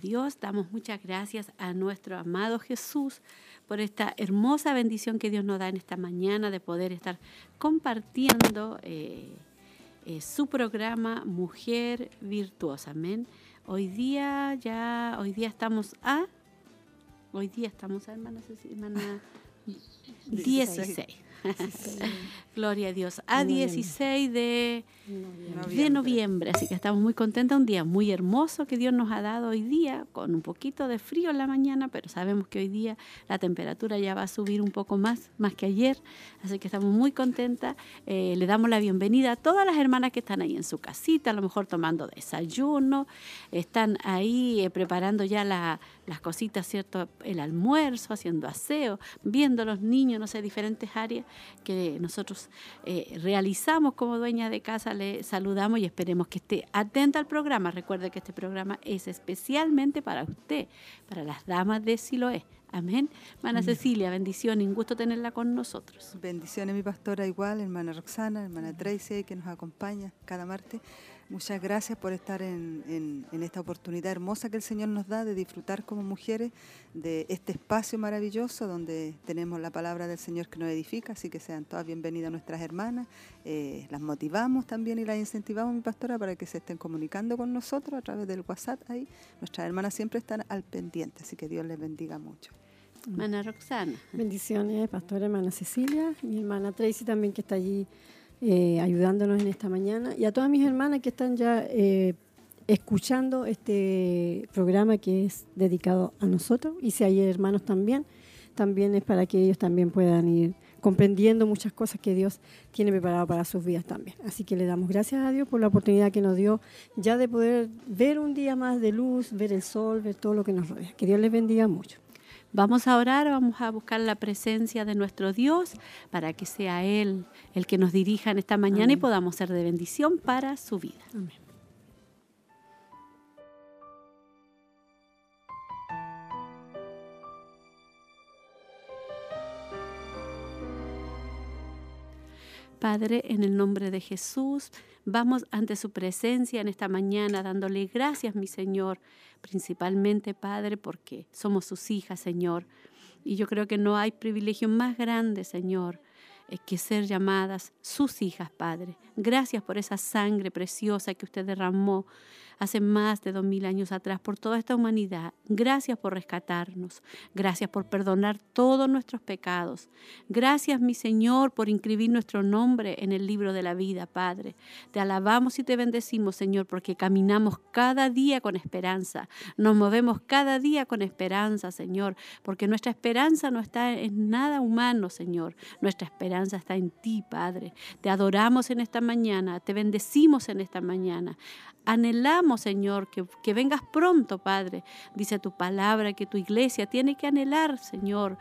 Dios, damos muchas gracias a nuestro amado Jesús por esta hermosa bendición que Dios nos da en esta mañana de poder estar compartiendo eh, eh, su programa Mujer Virtuosa. Amén. Hoy día ya, hoy día estamos a, hoy día estamos a hermana, hermana 16. Gloria a Dios. A 16 de noviembre. de noviembre. Así que estamos muy contentos. Un día muy hermoso que Dios nos ha dado hoy día, con un poquito de frío en la mañana, pero sabemos que hoy día la temperatura ya va a subir un poco más, más que ayer. Así que estamos muy contentas. Eh, le damos la bienvenida a todas las hermanas que están ahí en su casita, a lo mejor tomando desayuno, están ahí eh, preparando ya las cositas, ¿cierto? El almuerzo, haciendo aseo, viendo a los niños, no sé, diferentes áreas que nosotros eh, realizamos como dueña de casa. Le saludamos y esperemos que esté atenta al programa. Recuerde que este programa es especialmente para usted, para las damas de Siloé. Amén. Hermana Cecilia, bendición y un gusto tenerla con nosotros. Bendiciones, mi pastora, igual, hermana Roxana, hermana Tracy, que nos acompaña cada martes. Muchas gracias por estar en, esta oportunidad hermosa que el Señor nos da de disfrutar como mujeres de este espacio maravilloso donde tenemos la palabra del Señor que nos edifica, así que sean todas bienvenidas nuestras hermanas. Eh, las motivamos también y las incentivamos, mi pastora, para que se estén comunicando con nosotros a través del WhatsApp ahí. Nuestras hermanas siempre están al pendiente, así que Dios les bendiga mucho. Hermana Roxana. Bendiciones, pastora hermana Cecilia, mi hermana Tracy también que está allí eh, ayudándonos en esta mañana y a todas mis hermanas que están ya eh, escuchando este programa que es dedicado a nosotros y si hay hermanos también, también es para que ellos también puedan ir comprendiendo muchas cosas que Dios tiene preparado para sus vidas también. Así que le damos gracias a Dios por la oportunidad que nos dio ya de poder ver un día más de luz, ver el sol, ver todo lo que nos rodea. Que Dios les bendiga mucho. Vamos a orar, vamos a buscar la presencia de nuestro Dios para que sea Él el que nos dirija en esta mañana y podamos ser de bendición para su vida. Amén. Padre, en el nombre de Jesús, vamos ante su presencia en esta mañana dándole gracias, mi Señor, principalmente, Padre, porque somos sus hijas, Señor. Y yo creo que no hay privilegio más grande, Señor, eh, que ser llamadas sus hijas, Padre. Gracias por esa sangre preciosa que usted derramó hace más de dos mil años atrás por toda esta humanidad. Gracias por rescatarnos. Gracias por perdonar todos nuestros pecados. Gracias, mi Señor, por inscribir nuestro nombre en el libro de la vida, Padre. Te alabamos y te bendecimos, Señor, porque caminamos cada día con esperanza. Nos movemos cada día con esperanza, Señor, porque nuestra esperanza no está en nada humano, Señor. Nuestra esperanza está en ti, Padre. Te adoramos en esta mañana, te bendecimos en esta mañana. Anhelamos, Señor, que, que, vengas pronto, Padre. Dice tu palabra que tu iglesia tiene que anhelar, Señor,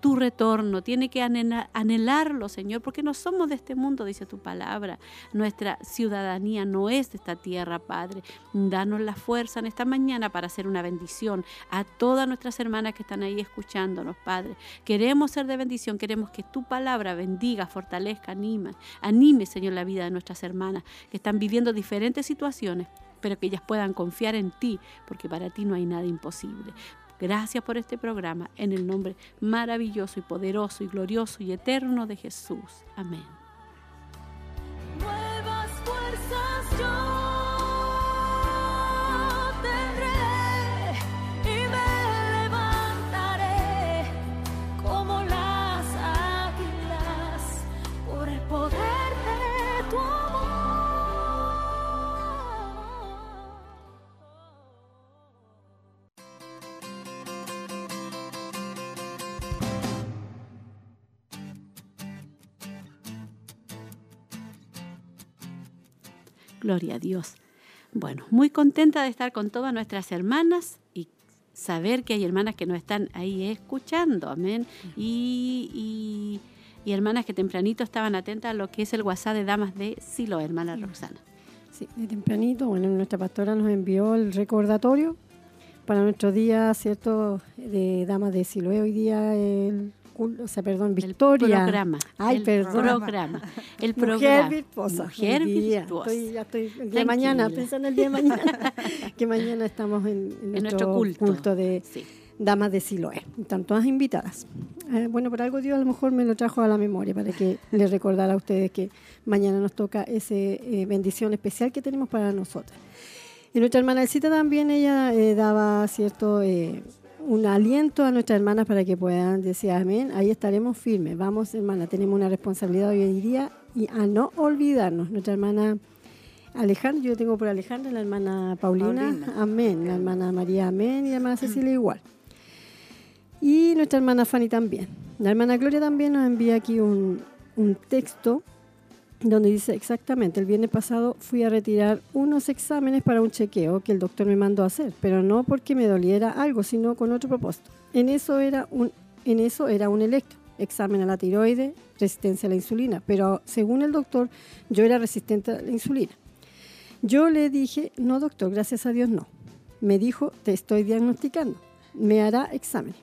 tu retorno, tiene que anhelarlo, Señor, porque no somos de este mundo, dice tu palabra. Nuestra ciudadanía no es de esta tierra, Padre. Danos la fuerza en esta mañana para hacer una bendición a todas nuestras hermanas que están ahí escuchándonos, Padre. Queremos ser de bendición, queremos que tu palabra bendiga, fortalezca, anime, anime, Señor, la vida de nuestras hermanas que están viviendo diferentes situaciones pero que ellas puedan confiar en ti, porque para ti no hay nada imposible. Gracias por este programa, en el nombre maravilloso y poderoso y glorioso y eterno de Jesús. Amén. Gloria a Dios. Bueno, muy contenta de estar con todas nuestras hermanas y saber que hay hermanas que nos están ahí escuchando, amén. Y, y, hermanas que tempranito estaban atentas a lo que es el WhatsApp de Damas de Silo, hermana Roxana. Sí, de tempranito, bueno, nuestra pastora nos envió el recordatorio para nuestro día, ¿cierto?, de Damas de Siloé. Hoy día el o sea, perdón, Victoria. El programa. Ay, el perdón. Programa. El programa. Mujer virtuosa. Mujer virtuosa. Estoy, ya estoy el día de mañana, pensando el día de mañana, que mañana estamos en, nuestro, culto. de Damas de Siloé. Están todas invitadas. Eh, bueno, por algo Dios a lo mejor me lo trajo a la memoria para que les recordara a ustedes que mañana nos toca esa eh, bendición especial que tenemos para nosotras. Y nuestra hermana Elcita también, ella eh, daba cierto un aliento a nuestras hermanas para que puedan decir amén. Ahí estaremos firmes. Vamos, hermana, tenemos una responsabilidad hoy en día y a no olvidarnos. Nuestra hermana Alejandra, yo tengo por Alejandra, la hermana Paulina, amén. La hermana María, amén. Y la hermana Cecilia igual. Y nuestra hermana Fanny también. La hermana Gloria también nos envía aquí un, un texto donde dice exactamente, el viernes pasado fui a retirar unos exámenes para un chequeo que el doctor me mandó a hacer, pero no porque me doliera algo, sino con otro propósito. En eso era un, en eso era un electro, examen a la tiroide, resistencia a la insulina, pero según el doctor yo era resistente a la insulina. Yo le dije, no doctor, gracias a Dios no. Me dijo, te estoy diagnosticando, me hará exámenes.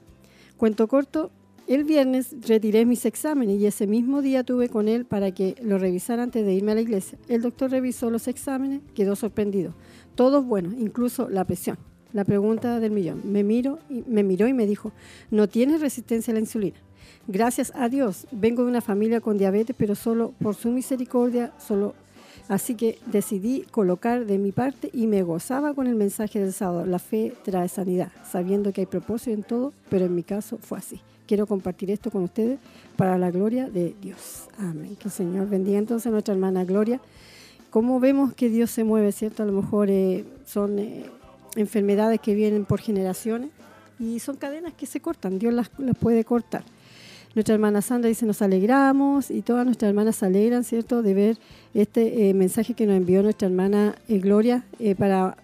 Cuento corto, el viernes retiré mis exámenes y ese mismo día tuve con él para que lo revisara antes de irme a la iglesia. El doctor revisó los exámenes, quedó sorprendido. Todos buenos, incluso la presión. La pregunta del millón. Me, miro y, me miró y me dijo, no tienes resistencia a la insulina. Gracias a Dios, vengo de una familia con diabetes, pero solo por su misericordia, solo Así que decidí colocar de mi parte y me gozaba con el mensaje del Salvador. La fe trae sanidad, sabiendo que hay propósito en todo, pero en mi caso fue así quiero compartir esto con ustedes para la gloria de Dios. Amén. Que el Señor bendiga entonces a nuestra hermana Gloria. ¿Cómo vemos que Dios se mueve, cierto? A lo mejor eh, son eh, enfermedades que vienen por generaciones y son cadenas que se cortan. Dios las, puede cortar. Nuestra hermana Sandra dice, nos alegramos y todas nuestras hermanas se alegran, ¿cierto?, de ver este eh, mensaje que nos envió nuestra hermana Gloria para,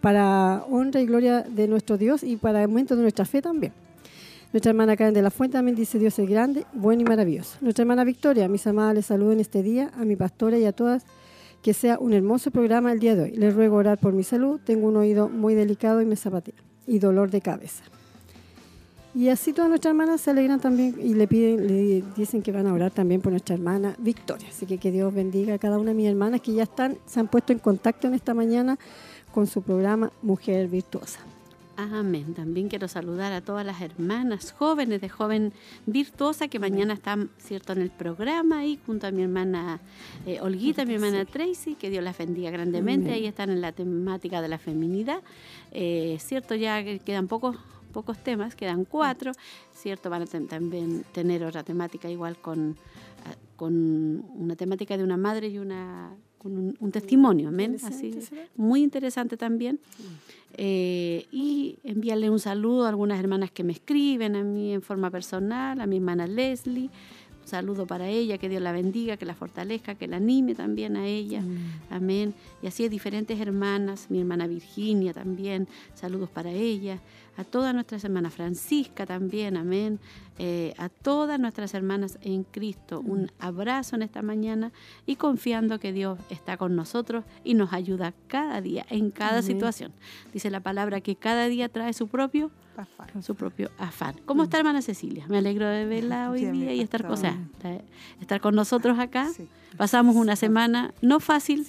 para honra y gloria de nuestro Dios y para aumento de nuestra fe también. Nuestra hermana Karen de la Fuente también dice Dios es grande, bueno y maravilloso. Nuestra hermana Victoria, mis amadas, les saludo en este día, a mi pastora y a todas, que sea un hermoso programa el día de hoy. Les ruego orar por mi salud, tengo un oído muy delicado y me zapatea, y dolor de cabeza. Y así todas nuestras hermanas se alegran también y le piden, le dicen que van a orar también por nuestra hermana Victoria. Así que que Dios bendiga a cada una de mis hermanas que ya están, se han puesto en contacto en esta mañana con su programa Mujer Virtuosa. Amén. También quiero saludar a todas las hermanas jóvenes de Joven Virtuosa que mañana están, ¿cierto?, en el programa ahí junto a mi hermana eh, Olguita, mi hermana Tracy, que Dios las bendiga grandemente. Ahí están en la temática de la feminidad. Eh, ¿Cierto? Ya quedan pocos pocos temas, quedan cuatro, ¿cierto? Van a también tener otra temática igual con, ah, con una temática de una madre y una con un, testimonio, amén, así, muy interesante también. Eh, y enviarle un saludo a algunas hermanas que me escriben a mí en forma personal, a mi hermana Leslie, un saludo para ella, que Dios la bendiga, que la fortalezca, que la anime también a ella. Amén. Y así a diferentes hermanas, mi hermana Virginia también, saludos para ella. A todas nuestras hermanas, Francisca también, amén, eh, a todas nuestras hermanas en Cristo. Un abrazo en esta mañana y confiando que Dios está con nosotros y nos ayuda cada día, en cada situación. Dice la palabra que cada día trae su propio afán. Su propio afán. ¿Cómo está hermana Cecilia? Me alegro de verla hoy día y estar, o estar con nosotros acá. Pasamos una semana no fácil.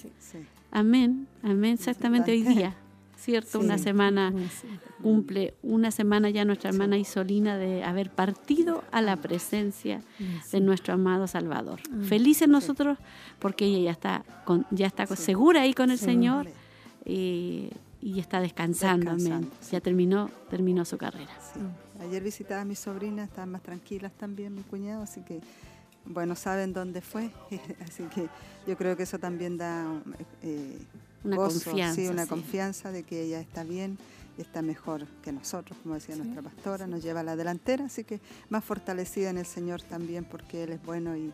Amén, amén, exactamente hoy día. ¿Cierto? una semana cumple una semana ya nuestra hermana Isolina de haber partido a la presencia de nuestro amado Salvador. Ah, Felices nosotros porque ella ya está ya está segura ahí con el Señor y, está descansando. Ya terminó terminó su carrera. Ayer visitaba a mis sobrinas, estaban más tranquilas también, mi cuñado, así que bueno, saben dónde fue, así que yo creo que eso también da eh, una confianza. Sí, una confianza de que ella está bien y está mejor que nosotros, como decía nuestra pastora, nos lleva a la delantera, así que más fortalecida en el Señor también porque Él es bueno y,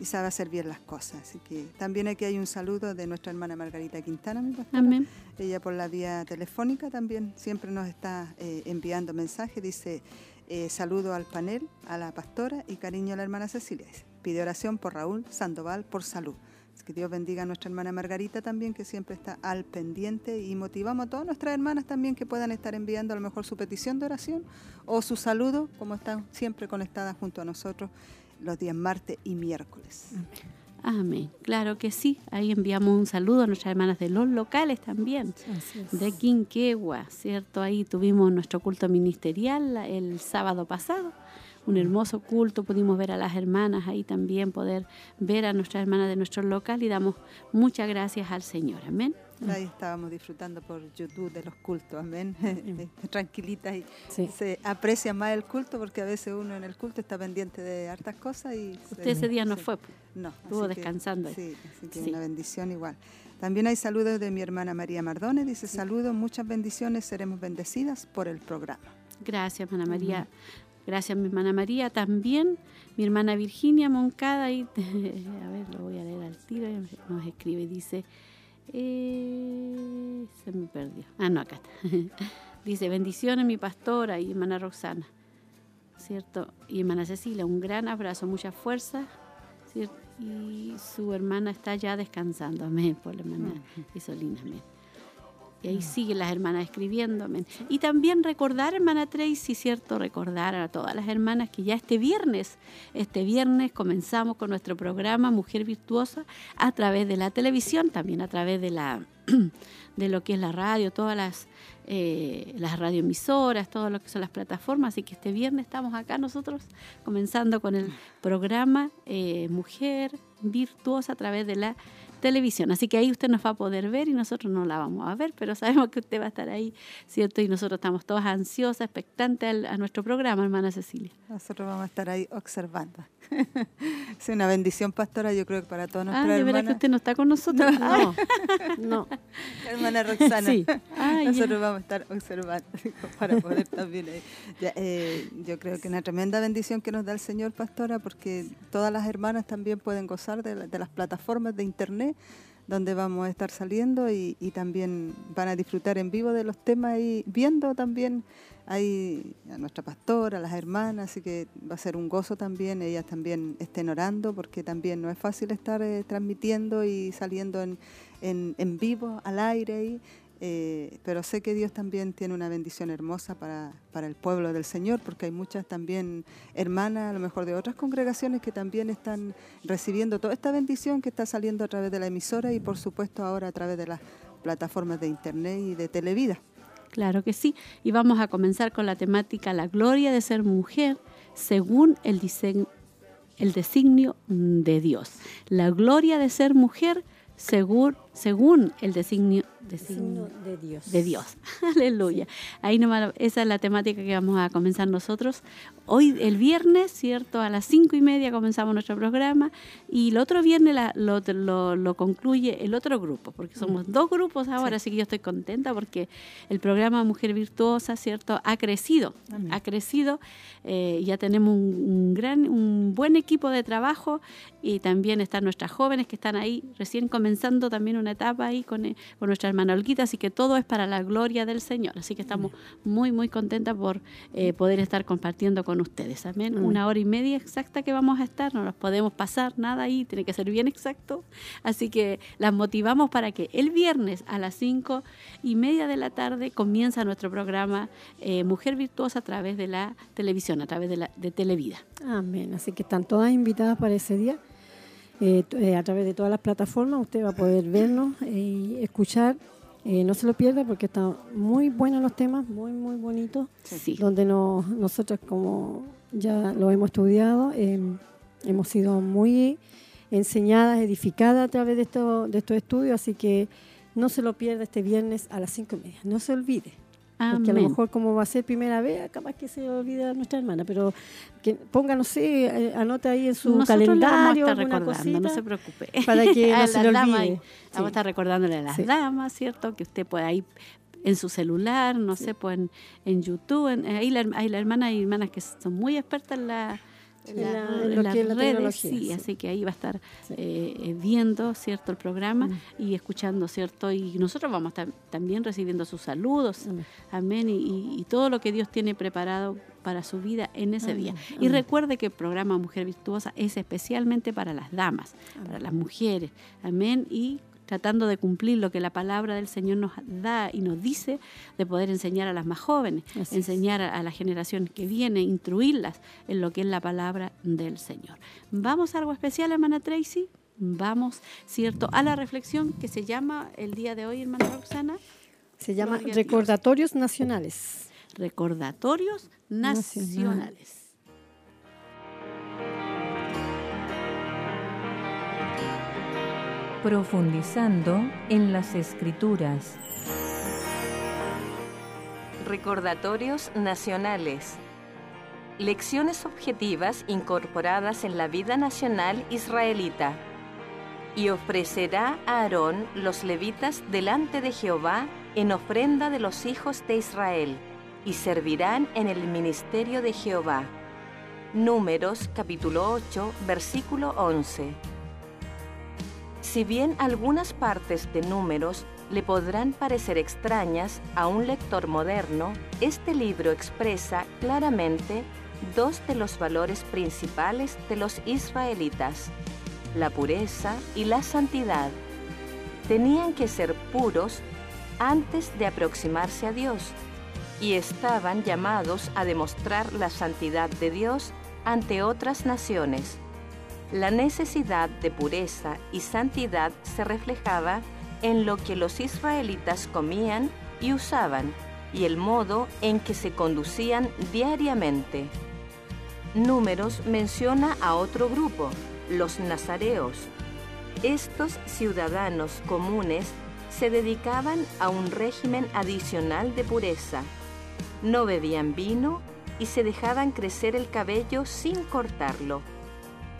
y sabe hacer bien las cosas. Así que también aquí hay un saludo de nuestra hermana Margarita Quintana, mi pastora. Amén. Ella por la vía telefónica también siempre nos está eh, enviando mensajes. Dice, eh, saludo al panel, a la pastora y cariño a la hermana Cecilia. Pide oración por Raúl Sandoval por salud. Que Dios bendiga a nuestra hermana Margarita también, que siempre está al pendiente y motivamos a todas nuestras hermanas también que puedan estar enviando a lo mejor su petición de oración o su saludo, como están siempre conectadas junto a nosotros los días martes y miércoles. Amén. Claro que sí. Ahí enviamos un saludo a nuestras hermanas de los locales también, de Quinquegua, ¿cierto? Ahí tuvimos nuestro culto ministerial el sábado pasado un hermoso culto, pudimos ver a las hermanas ahí también, poder ver a nuestras hermanas de nuestro local y damos muchas gracias al Señor. Amén. Ahí estábamos disfrutando por YouTube de los cultos, amén. Tranquilitas y se aprecia más el culto porque a veces uno en el culto está pendiente de hartas cosas y... Usted ese día no fue, no, estuvo descansando. sí, así que una bendición igual. También hay saludos de mi hermana María Mardone, dice saludos, muchas bendiciones, seremos bendecidas por el programa. Gracias, hermana María. Gracias, mi hermana María. También mi hermana Virginia Moncada, y, a ver, lo voy a leer al tiro, nos escribe y dice, eh, se me perdió. Ah, no, acá está. dice, bendiciones mi pastora y hermana Roxana, ¿cierto? Y hermana Cecilia, un gran abrazo, mucha fuerza, ¿cierto? Y su hermana está ya descansando, amén, por la hermana Isolina, amén. Y ahí siguen las hermanas escribiéndome. Y también recordar, hermana Tracy, ¿cierto? Recordar a todas las hermanas que ya este viernes, este viernes comenzamos con nuestro programa Mujer Virtuosa a través de la televisión, también a través de la de lo que es la radio, todas las, eh, las radioemisoras, todo lo que son las plataformas. Así que este viernes estamos acá nosotros comenzando con el programa eh, Mujer Virtuosa a través de la televisión. Así que ahí usted nos va a poder ver y nosotros no la vamos a ver, pero sabemos que usted va a estar ahí, ¿cierto? Y nosotros estamos todas ansiosas, expectantes a nuestro programa, hermana Cecilia. Nosotros vamos a estar ahí observando. es una bendición, pastora, yo creo que para todos nuestros ah, ¿de verdad que usted no está con nosotros? No, no. Hermana Roxana, sí. nosotros vamos a estar observando para poder también... Eh, eh, yo creo que una tremenda bendición que nos da el Señor, pastora, porque todas las hermanas también pueden gozar de las plataformas de Internet donde vamos a estar saliendo y, también van a disfrutar en vivo de los temas y viendo también ahí a nuestra pastora, a las hermanas, así que va a ser un gozo también, ellas también estén orando, porque también no es fácil estar eh, transmitiendo y saliendo en, en, en vivo, al aire, y, eh, pero sé que Dios también tiene una bendición hermosa para, para, el pueblo del Señor, porque hay muchas también hermanas, a lo mejor de otras congregaciones, que también están recibiendo toda esta bendición que está saliendo a través de la emisora y por supuesto ahora a través de las plataformas de Internet y de Televida. Claro que sí, y vamos a comenzar con la temática La gloria de ser mujer según el, el designio de Dios. La gloria de ser mujer según, según el designio de Dios. De Dios. Aleluya. Ahí nomás, esa es la temática que vamos a comenzar nosotros. Hoy, el viernes, ¿cierto? A las cinco y media comenzamos nuestro programa y el otro viernes lo, concluye el otro grupo, porque somos dos grupos ahora, así que yo estoy contenta porque el programa Mujer Virtuosa, ¿cierto? Ha crecido, ha crecido. Eh, ya tenemos un, gran, un buen equipo de trabajo y también están nuestras jóvenes que están ahí recién comenzando también una etapa ahí con, eh, con nuestras Olguita, así que todo es para la gloria del Señor. Así que estamos muy, muy contentas por eh, poder estar compartiendo con ustedes. Amén. Una hora y media exacta que vamos a estar, no nos podemos pasar nada ahí, tiene que ser bien exacto. Así que las motivamos para que el viernes a las cinco y media de la tarde comienza nuestro programa eh, Mujer Virtuosa a través de la televisión, a través de, la, de Televida. Amén. Así que están todas invitadas para ese día. Eh, eh, a través de todas las plataformas. Usted va a poder vernos y escuchar. Eh, no se lo pierda porque están muy buenos los temas, muy, muy bonitos. Donde nosotros, como ya lo hemos estudiado, em, hemos sido muy enseñadas, edificadas a través de, esto, de estos estudios. Así que no se lo pierda este viernes a las cinco y media. No se olvide. Porque a lo mejor como va a ser primera vez, capaz que se olvida nuestra hermana, pero que ponga, no sé, eh, anota ahí en su calendario alguna cosita. No se preocupe. Para que no se le olvide. Vamos a estar recordándole a las damas, ¿cierto? Que usted pueda ir en su celular, no sé, pues en, YouTube. En, ahí la, hay la hermana y hermanas que son muy expertas en la en la, redes, sí, así que ahí va a estar eh, viendo, ¿cierto?, el programa mm. y escuchando, ¿cierto? Y nosotros vamos a estar también recibiendo sus saludos, amén, y, todo lo que Dios tiene preparado para su vida en ese día. Y recuerde que el programa Mujer Virtuosa es especialmente para las damas, para las mujeres, amén, y tratando de cumplir lo que la palabra del Señor nos da y nos dice, de poder enseñar a las más jóvenes, enseñar a la generación que viene, instruirlas en lo que es la palabra del Señor. Vamos a algo especial, hermana Tracy. Vamos, ¿cierto?, a la reflexión que se llama el día de hoy, hermana Roxana. Se llama Recordatorios Nacionales. Recordatorios Nacionales. Profundizando en las escrituras. Recordatorios nacionales. Lecciones objetivas incorporadas en la vida nacional israelita. Y ofrecerá a Aarón los levitas delante de Jehová en ofrenda de los hijos de Israel, y servirán en el ministerio de Jehová. Números capítulo 8, versículo 11. Si bien algunas partes de números le podrán parecer extrañas a un lector moderno, este libro expresa claramente dos de los valores principales de los israelitas, la pureza y la santidad. Tenían que ser puros antes de aproximarse a Dios y estaban llamados a demostrar la santidad de Dios ante otras naciones. La necesidad de pureza y santidad se reflejaba en lo que los israelitas comían y usaban y el modo en que se conducían diariamente. Números menciona a otro grupo, los nazareos. Estos ciudadanos comunes se dedicaban a un régimen adicional de pureza. No bebían vino y se dejaban crecer el cabello sin cortarlo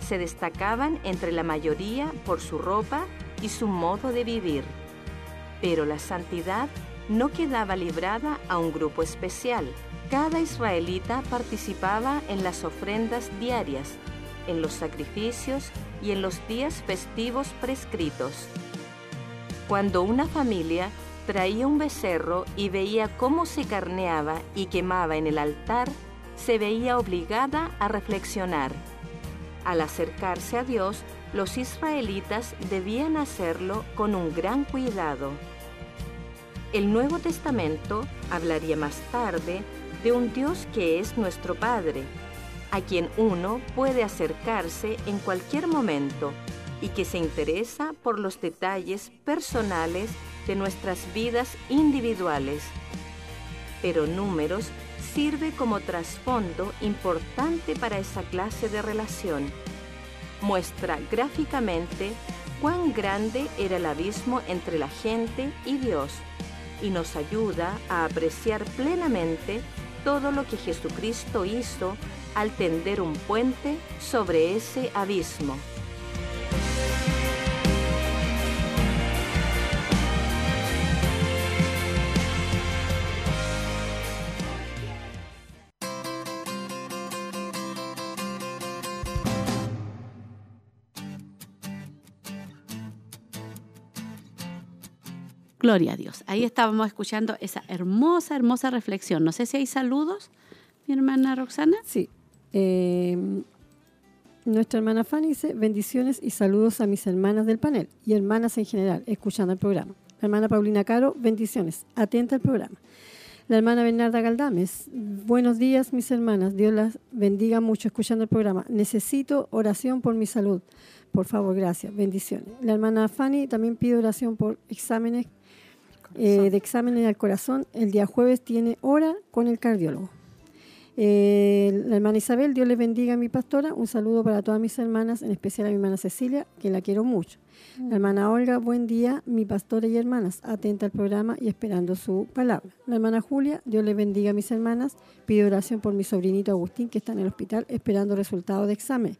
se destacaban entre la mayoría por su ropa y su modo de vivir. Pero la santidad no quedaba librada a un grupo especial. Cada israelita participaba en las ofrendas diarias, en los sacrificios y en los días festivos prescritos. Cuando una familia traía un becerro y veía cómo se carneaba y quemaba en el altar, se veía obligada a reflexionar al acercarse a Dios, los israelitas debían hacerlo con un gran cuidado. El Nuevo Testamento hablaría más tarde de un Dios que es nuestro Padre, a quien uno puede acercarse en cualquier momento y que se interesa por los detalles personales de nuestras vidas individuales. Pero números sirve como trasfondo importante para esa clase de relación. Muestra gráficamente cuán grande era el abismo entre la gente y Dios y nos ayuda a apreciar plenamente todo lo que Jesucristo hizo al tender un puente sobre ese abismo. Gloria a Dios. Ahí estábamos escuchando esa hermosa, hermosa reflexión. No sé si hay saludos, mi hermana Roxana. Sí. Em, nuestra hermana Fanny dice bendiciones y saludos a mis hermanas del panel y hermanas en general, escuchando el programa. Hermana Paulina Caro, bendiciones, atenta al programa. La hermana Bernarda Galdames, buenos días mis hermanas, Dios las bendiga mucho escuchando el programa. Necesito oración por mi salud. Por favor, gracias, bendiciones. La hermana Fanny también pide oración por exámenes eh, de exámenes al corazón. El día jueves tiene hora con el cardiólogo. Eh, la hermana Isabel, Dios le bendiga a mi pastora. Un saludo para todas mis hermanas, en especial a mi hermana Cecilia, que la quiero mucho. La hermana Olga, buen día, mi pastora y hermanas, atenta al programa y esperando su palabra. La hermana Julia, Dios le bendiga a mis hermanas, pido oración por mi sobrinito Agustín, que está en el hospital esperando resultados de examen.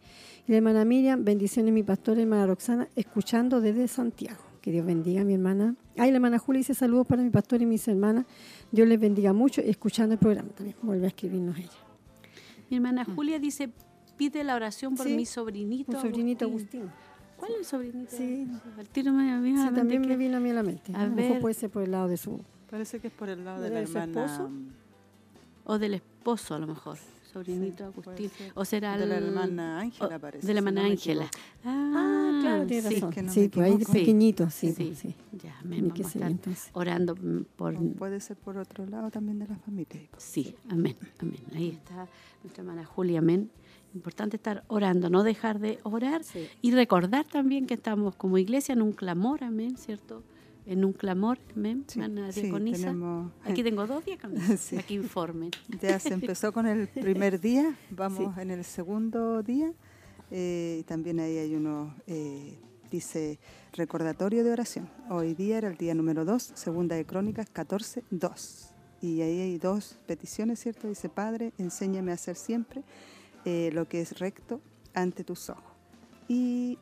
Y la hermana Miriam, bendiciones mi pastora y hermana Roxana, escuchando desde Santiago. Que Dios bendiga a mi hermana. Ay, la hermana Julia dice saludos para mi pastor y mis hermanas. Dios les bendiga mucho y escuchando el programa también. Vuelve a escribirnos ella. Mi hermana Julia dice pide la oración por Sí, mi sobrinito. Un sobrinito Agustín. ¿Cuál es el sobrinito? Sí. Al tiro me a Sí, también que- me vino a mí a la mente. A A lo mejor puede ser por el lado de su... Parece que es por el lado de ¿De la su hermana. esposo? O del esposo, a lo mejor. Sobrinito Sí, Agustín. ser. O será De la hermana Ángela, o- parece, De la si hermana no me Ángela. equivoco. Ah, claro, tiene sí. razón. que no sí, me pues ahí pequeñito, sí. Sí, sí. Ya, amén. Tiene Vamos que a ser estar entonces. orando por... O puede ser por otro lado también de la familia. Sí, amén, amén. Ahí está nuestra hermana Julia, amén. Importante estar orando, no dejar de orar Sí. y recordar también que estamos como iglesia en un clamor, amén, ¿cierto? En un clamor, amén, Sí, hermana sí, tenemos- Aquí tengo dos diaconisas Sí. que informen. Ya se empezó con el primer día, vamos en el segundo día. eh, también ahí hay uno, eh, dice, recordatorio de oración. Hoy día era el día número 2, segunda de Crónicas 14, 2. Y ahí hay dos peticiones, ¿cierto? Dice, Padre, enséñame a hacer siempre eh, lo que es recto ante tus ojos. Y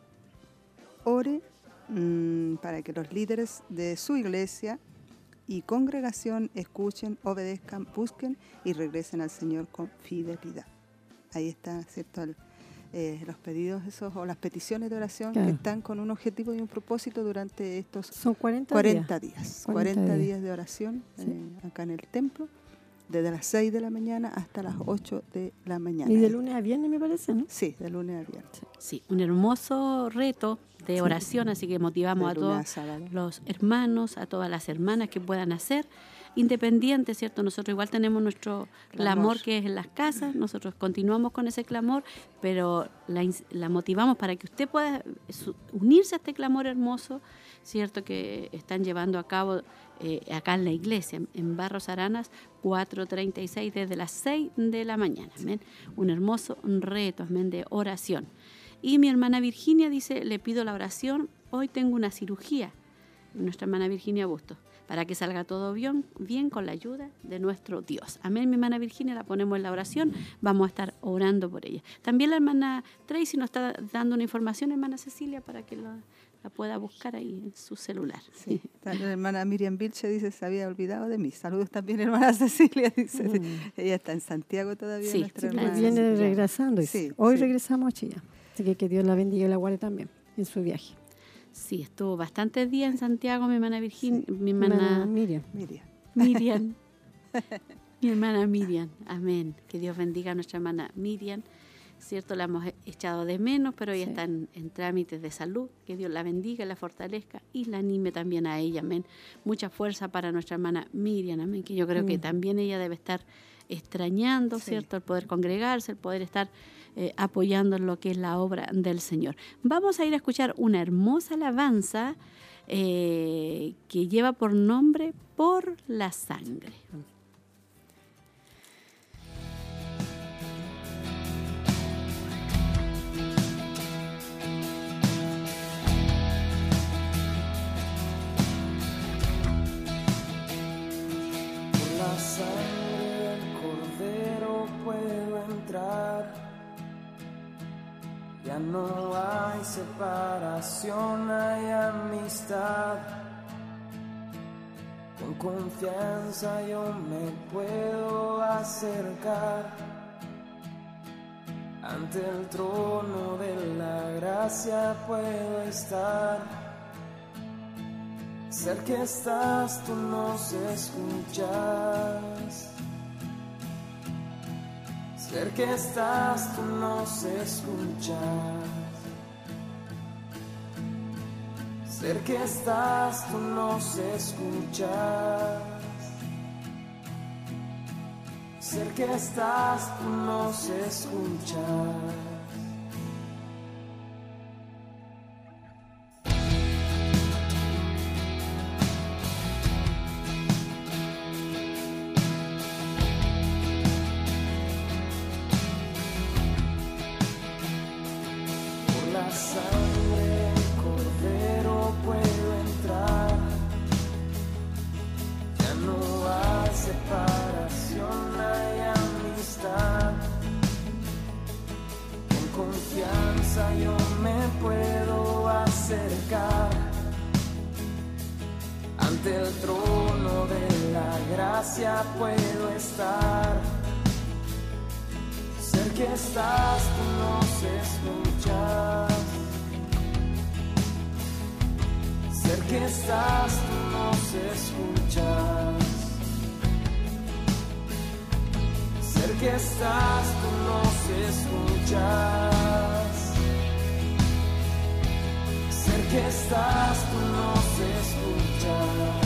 ore mm, para que los líderes de su iglesia y congregación escuchen, obedezcan, busquen y regresen al Señor con fidelidad. Ahí está, ¿cierto? El- eh, los pedidos esos o las peticiones de oración Claro. que están con un objetivo y un propósito durante estos Son 40, 40 días. días. 40 40 días. días de oración Sí. eh, acá en el templo, desde las 6 de la mañana hasta las 8 de la mañana. Y de lunes a viernes me parece, ¿no? Sí, de lunes a viernes. Sí, un hermoso reto de oración, así que motivamos a todos los hermanos, a todas las hermanas que puedan hacer, independiente, ¿cierto? Nosotros igual tenemos nuestro clamor, Clamor. que es en las casas, nosotros continuamos con ese clamor, pero la, motivamos para que usted pueda unirse a este clamor hermoso, ¿cierto? Que están llevando a cabo eh, acá en la iglesia, en Barros Aranas 436, desde las 6 de la mañana, amén. Un hermoso reto, amén, de oración. Y mi hermana Virginia dice, le pido la oración, hoy tengo una cirugía, nuestra hermana Virginia Busto, para que salga todo bien, bien con la ayuda de nuestro Dios. Amén, mi hermana Virginia, la ponemos en la oración, vamos a estar orando por ella. También la hermana Tracy nos está dando una información, hermana Cecilia, para que la, la pueda buscar ahí en su celular. Sí. La hermana Miriam Vilche dice, se había olvidado de mí. Saludos también, hermana Cecilia. Dice, sí. Ella está en Santiago todavía, Sí, nuestra sí, hermana. claro. Viene regresando. Sí, Hoy sí. regresamos a Chillán. Así que que Dios la bendiga y la guarde también en su viaje. Sí, estuvo bastantes días en Santiago mi hermana Virginia, mi Hermana hermana Miriam. Miriam. Miriam. Mi hermana Miriam. Amén. Que Dios bendiga a nuestra hermana Miriam. Cierto, la hemos echado de menos, pero ella Sí. está en, en trámites de salud. Que Dios la bendiga, la fortalezca y la anime también a ella. Amén. Mucha fuerza para nuestra hermana Miriam. Amén. Que yo creo que también ella debe estar extrañando, Sí. ¿cierto? El poder congregarse, el poder estar eh, apoyando lo que es la obra del Señor. Vamos a ir a escuchar una hermosa alabanza eh, que lleva por nombre Por la Sangre. Sangre cordero entrar. Ya no hay separación, hay amistad. Con confianza yo me puedo acercar ante el trono de la gracia puedo estar. Que estás, tú nos escuchas. Ser que estás, tú nos escuchas. Que estás, tú nos escuchas. Que estás, tú nos escuchas. Acercar ante el trono de la gracia puedo estar. Que estás, tú nos escuchas. Que estás, tú nos escuchas. Que estás, tú nos escuchas. Ser que estás, tú nos escuchas.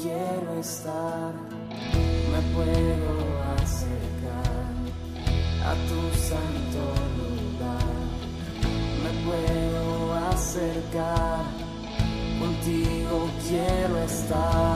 Quiero estar. Me puedo acercar a tu santo lugar. Me puedo acercar, contigo quiero estar.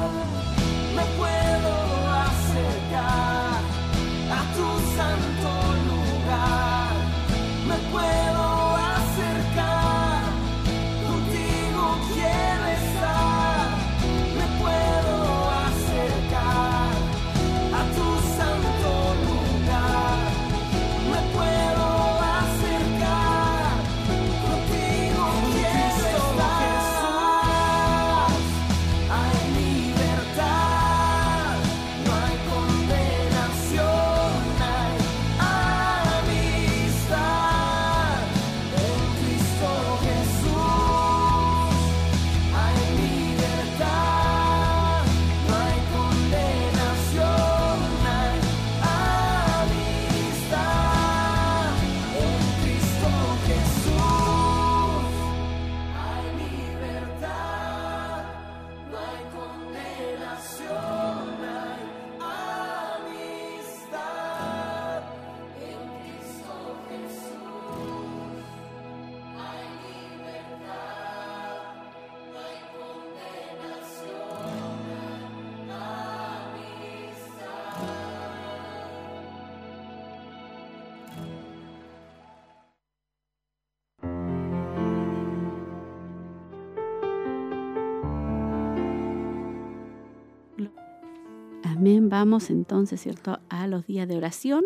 Vamos entonces, ¿cierto?, a los días de oración.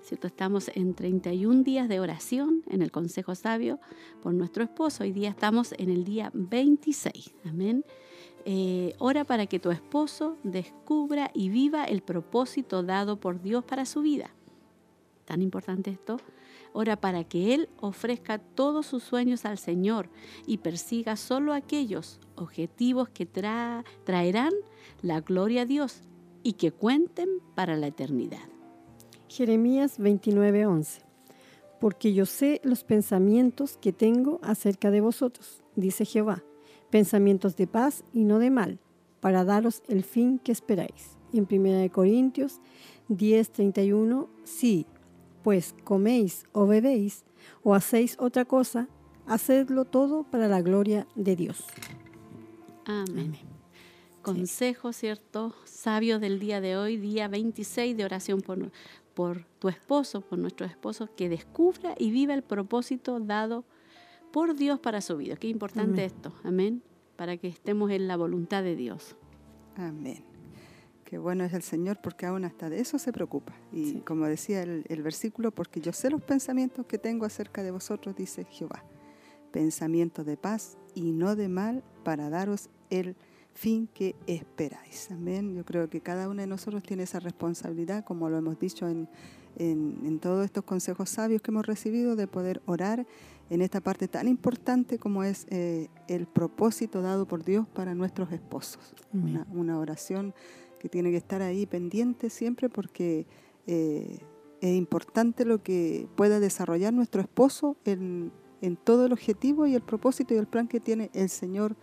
¿Cierto? Estamos en 31 días de oración en el Consejo Sabio por nuestro esposo. Hoy día estamos en el día 26. Amén. Eh, ora para que tu esposo descubra y viva el propósito dado por Dios para su vida. Tan importante esto. Ora para que Él ofrezca todos sus sueños al Señor y persiga solo aquellos objetivos que tra- traerán la gloria a Dios y que cuenten para la eternidad. Jeremías 29:11. Porque yo sé los pensamientos que tengo acerca de vosotros, dice Jehová, pensamientos de paz y no de mal, para daros el fin que esperáis. Y en 1 Corintios 10:31, sí, pues coméis o bebéis o hacéis otra cosa, hacedlo todo para la gloria de Dios. Amén. Consejo, ¿cierto? Sabio del día de hoy, día 26 de oración por, por tu esposo, por nuestro esposo, que descubra y viva el propósito dado por Dios para su vida. Qué importante Amén. esto, amén, para que estemos en la voluntad de Dios. Amén. Qué bueno es el Señor porque aún hasta de eso se preocupa. Y Sí. como decía el, el versículo, porque yo sé los pensamientos que tengo acerca de vosotros, dice Jehová. Pensamientos de paz y no de mal para daros el fin que esperáis. Amén. Yo creo que cada uno de nosotros tiene esa responsabilidad, como lo hemos dicho en, en, en todos estos consejos sabios que hemos recibido, de poder orar en esta parte tan importante como es eh, el propósito dado por Dios para nuestros esposos. Una, una oración que tiene que estar ahí pendiente siempre porque eh, es importante lo que pueda desarrollar nuestro esposo en, en todo el objetivo y el propósito y el plan que tiene el Señor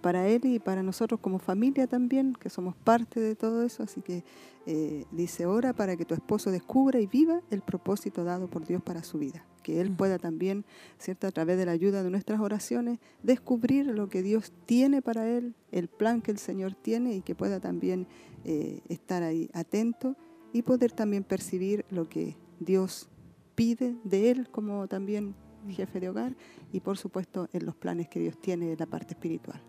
para él y para nosotros como familia también, que somos parte de todo eso. Así que eh, dice, ora para que tu esposo descubra y viva el propósito dado por Dios para su vida. Que él pueda también, ¿cierto? a través de la ayuda de nuestras oraciones, descubrir lo que Dios tiene para él, el plan que el Señor tiene y que pueda también eh, estar ahí atento y poder también percibir lo que Dios pide de él como también jefe de hogar y por supuesto en los planes que Dios tiene en la parte espiritual.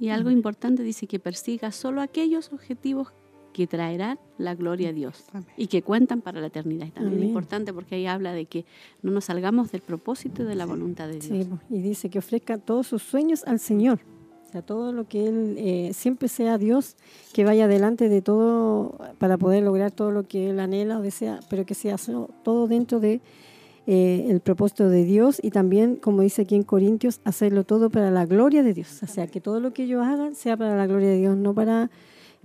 Y algo importante dice que persiga solo aquellos objetivos que traerán la gloria a Dios Amén. y que cuentan para la eternidad. Es también Amén. importante porque ahí habla de que no nos salgamos del propósito y de la voluntad de Dios. Sí, y dice que ofrezca todos sus sueños al Señor. O sea, todo lo que Él, eh, siempre sea Dios que vaya adelante de todo para poder lograr todo lo que Él anhela o desea, pero que sea todo dentro de eh, el propósito de Dios y también, como dice aquí en Corintios, hacerlo todo para la gloria de Dios. O sea, que todo lo que ellos hagan sea para la gloria de Dios, no para,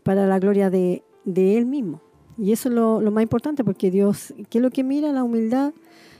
para la gloria de, de Él mismo. Y eso es lo, lo más importante, porque Dios, ¿qué es lo que mira? La humildad,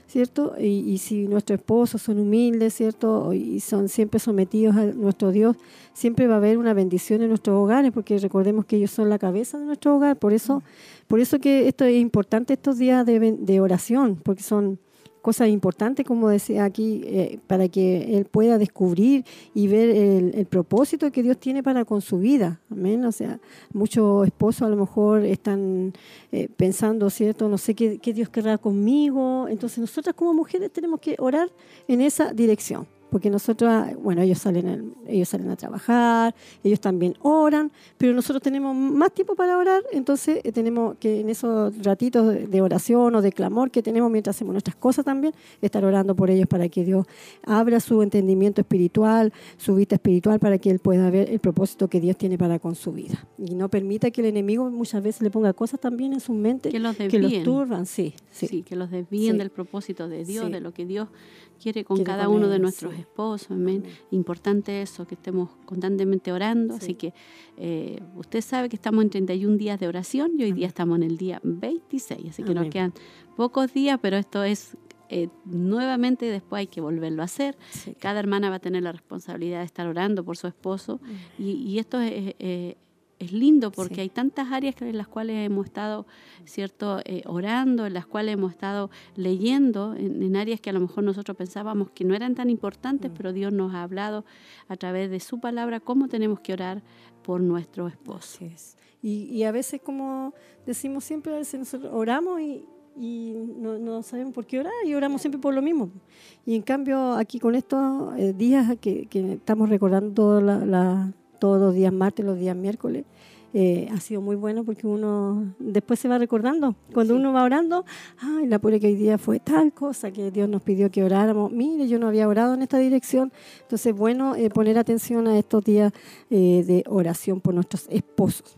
¿cierto? Y, y si nuestros esposos son humildes, ¿cierto? Y son siempre sometidos a nuestro Dios, siempre va a haber una bendición en nuestros hogares, porque recordemos que ellos son la cabeza de nuestro hogar. Por eso, por eso que esto es importante estos días de, de oración, porque son cosas importantes, como decía aquí, eh, para que él pueda descubrir y ver el, propósito que Dios tiene para con su vida. Amén. O sea, muchos esposos a lo mejor están eh, pensando, ¿cierto? No sé qué, qué Dios querrá conmigo. Entonces, nosotras como mujeres tenemos que orar en esa dirección. Porque nosotros, bueno, ellos salen, al- ellos salen a trabajar, ellos también oran, pero nosotros tenemos más tiempo para orar, entonces eh, tenemos que en esos ratitos de- oración o de clamor que tenemos mientras hacemos nuestras cosas también, estar orando por ellos para que Dios abra su entendimiento espiritual, su vista espiritual, para que Él pueda ver el propósito que Dios tiene para con su vida. Y no permita que el enemigo muchas veces le ponga cosas también en su mente Que los que los desvíen. turban, sí, sí. Sí, que los desvíen Sí. del propósito de Dios, de lo que Dios quiere con Quiere cada con uno de nuestros sí. esposos. Amén. Importante eso, que estemos constantemente orando. Así que eh, usted sabe que estamos en 31 días de oración y hoy día estamos en el día 26. Así que nos quedan pocos días, pero esto es eh, nuevamente después hay que volverlo a hacer. Sí. Cada hermana va a tener la responsabilidad de estar orando por su esposo y, y esto es, eh, es lindo porque Sí. hay tantas áreas en las cuales hemos estado cierto Eh, orando, en las cuales hemos estado leyendo, en, en áreas que a lo mejor nosotros pensábamos que no eran tan importantes, pero Dios nos ha hablado a través de su palabra cómo tenemos que orar por nuestro esposo. Así es. Y, y a veces, como decimos siempre, a veces nosotros oramos y, y no, no sabemos por qué orar y oramos siempre por lo mismo. Y en cambio, aquí con estos eh, días que, que estamos recordando la- la- todos los días martes, los días miércoles, eh, ha sido muy bueno porque uno después se va recordando. Cuando uno va orando, ay, la pura que hoy día fue tal cosa que Dios nos pidió que oráramos. Mire, yo no había orado en esta dirección. Entonces, bueno, eh, poner atención a estos días eh, de oración por nuestros esposos.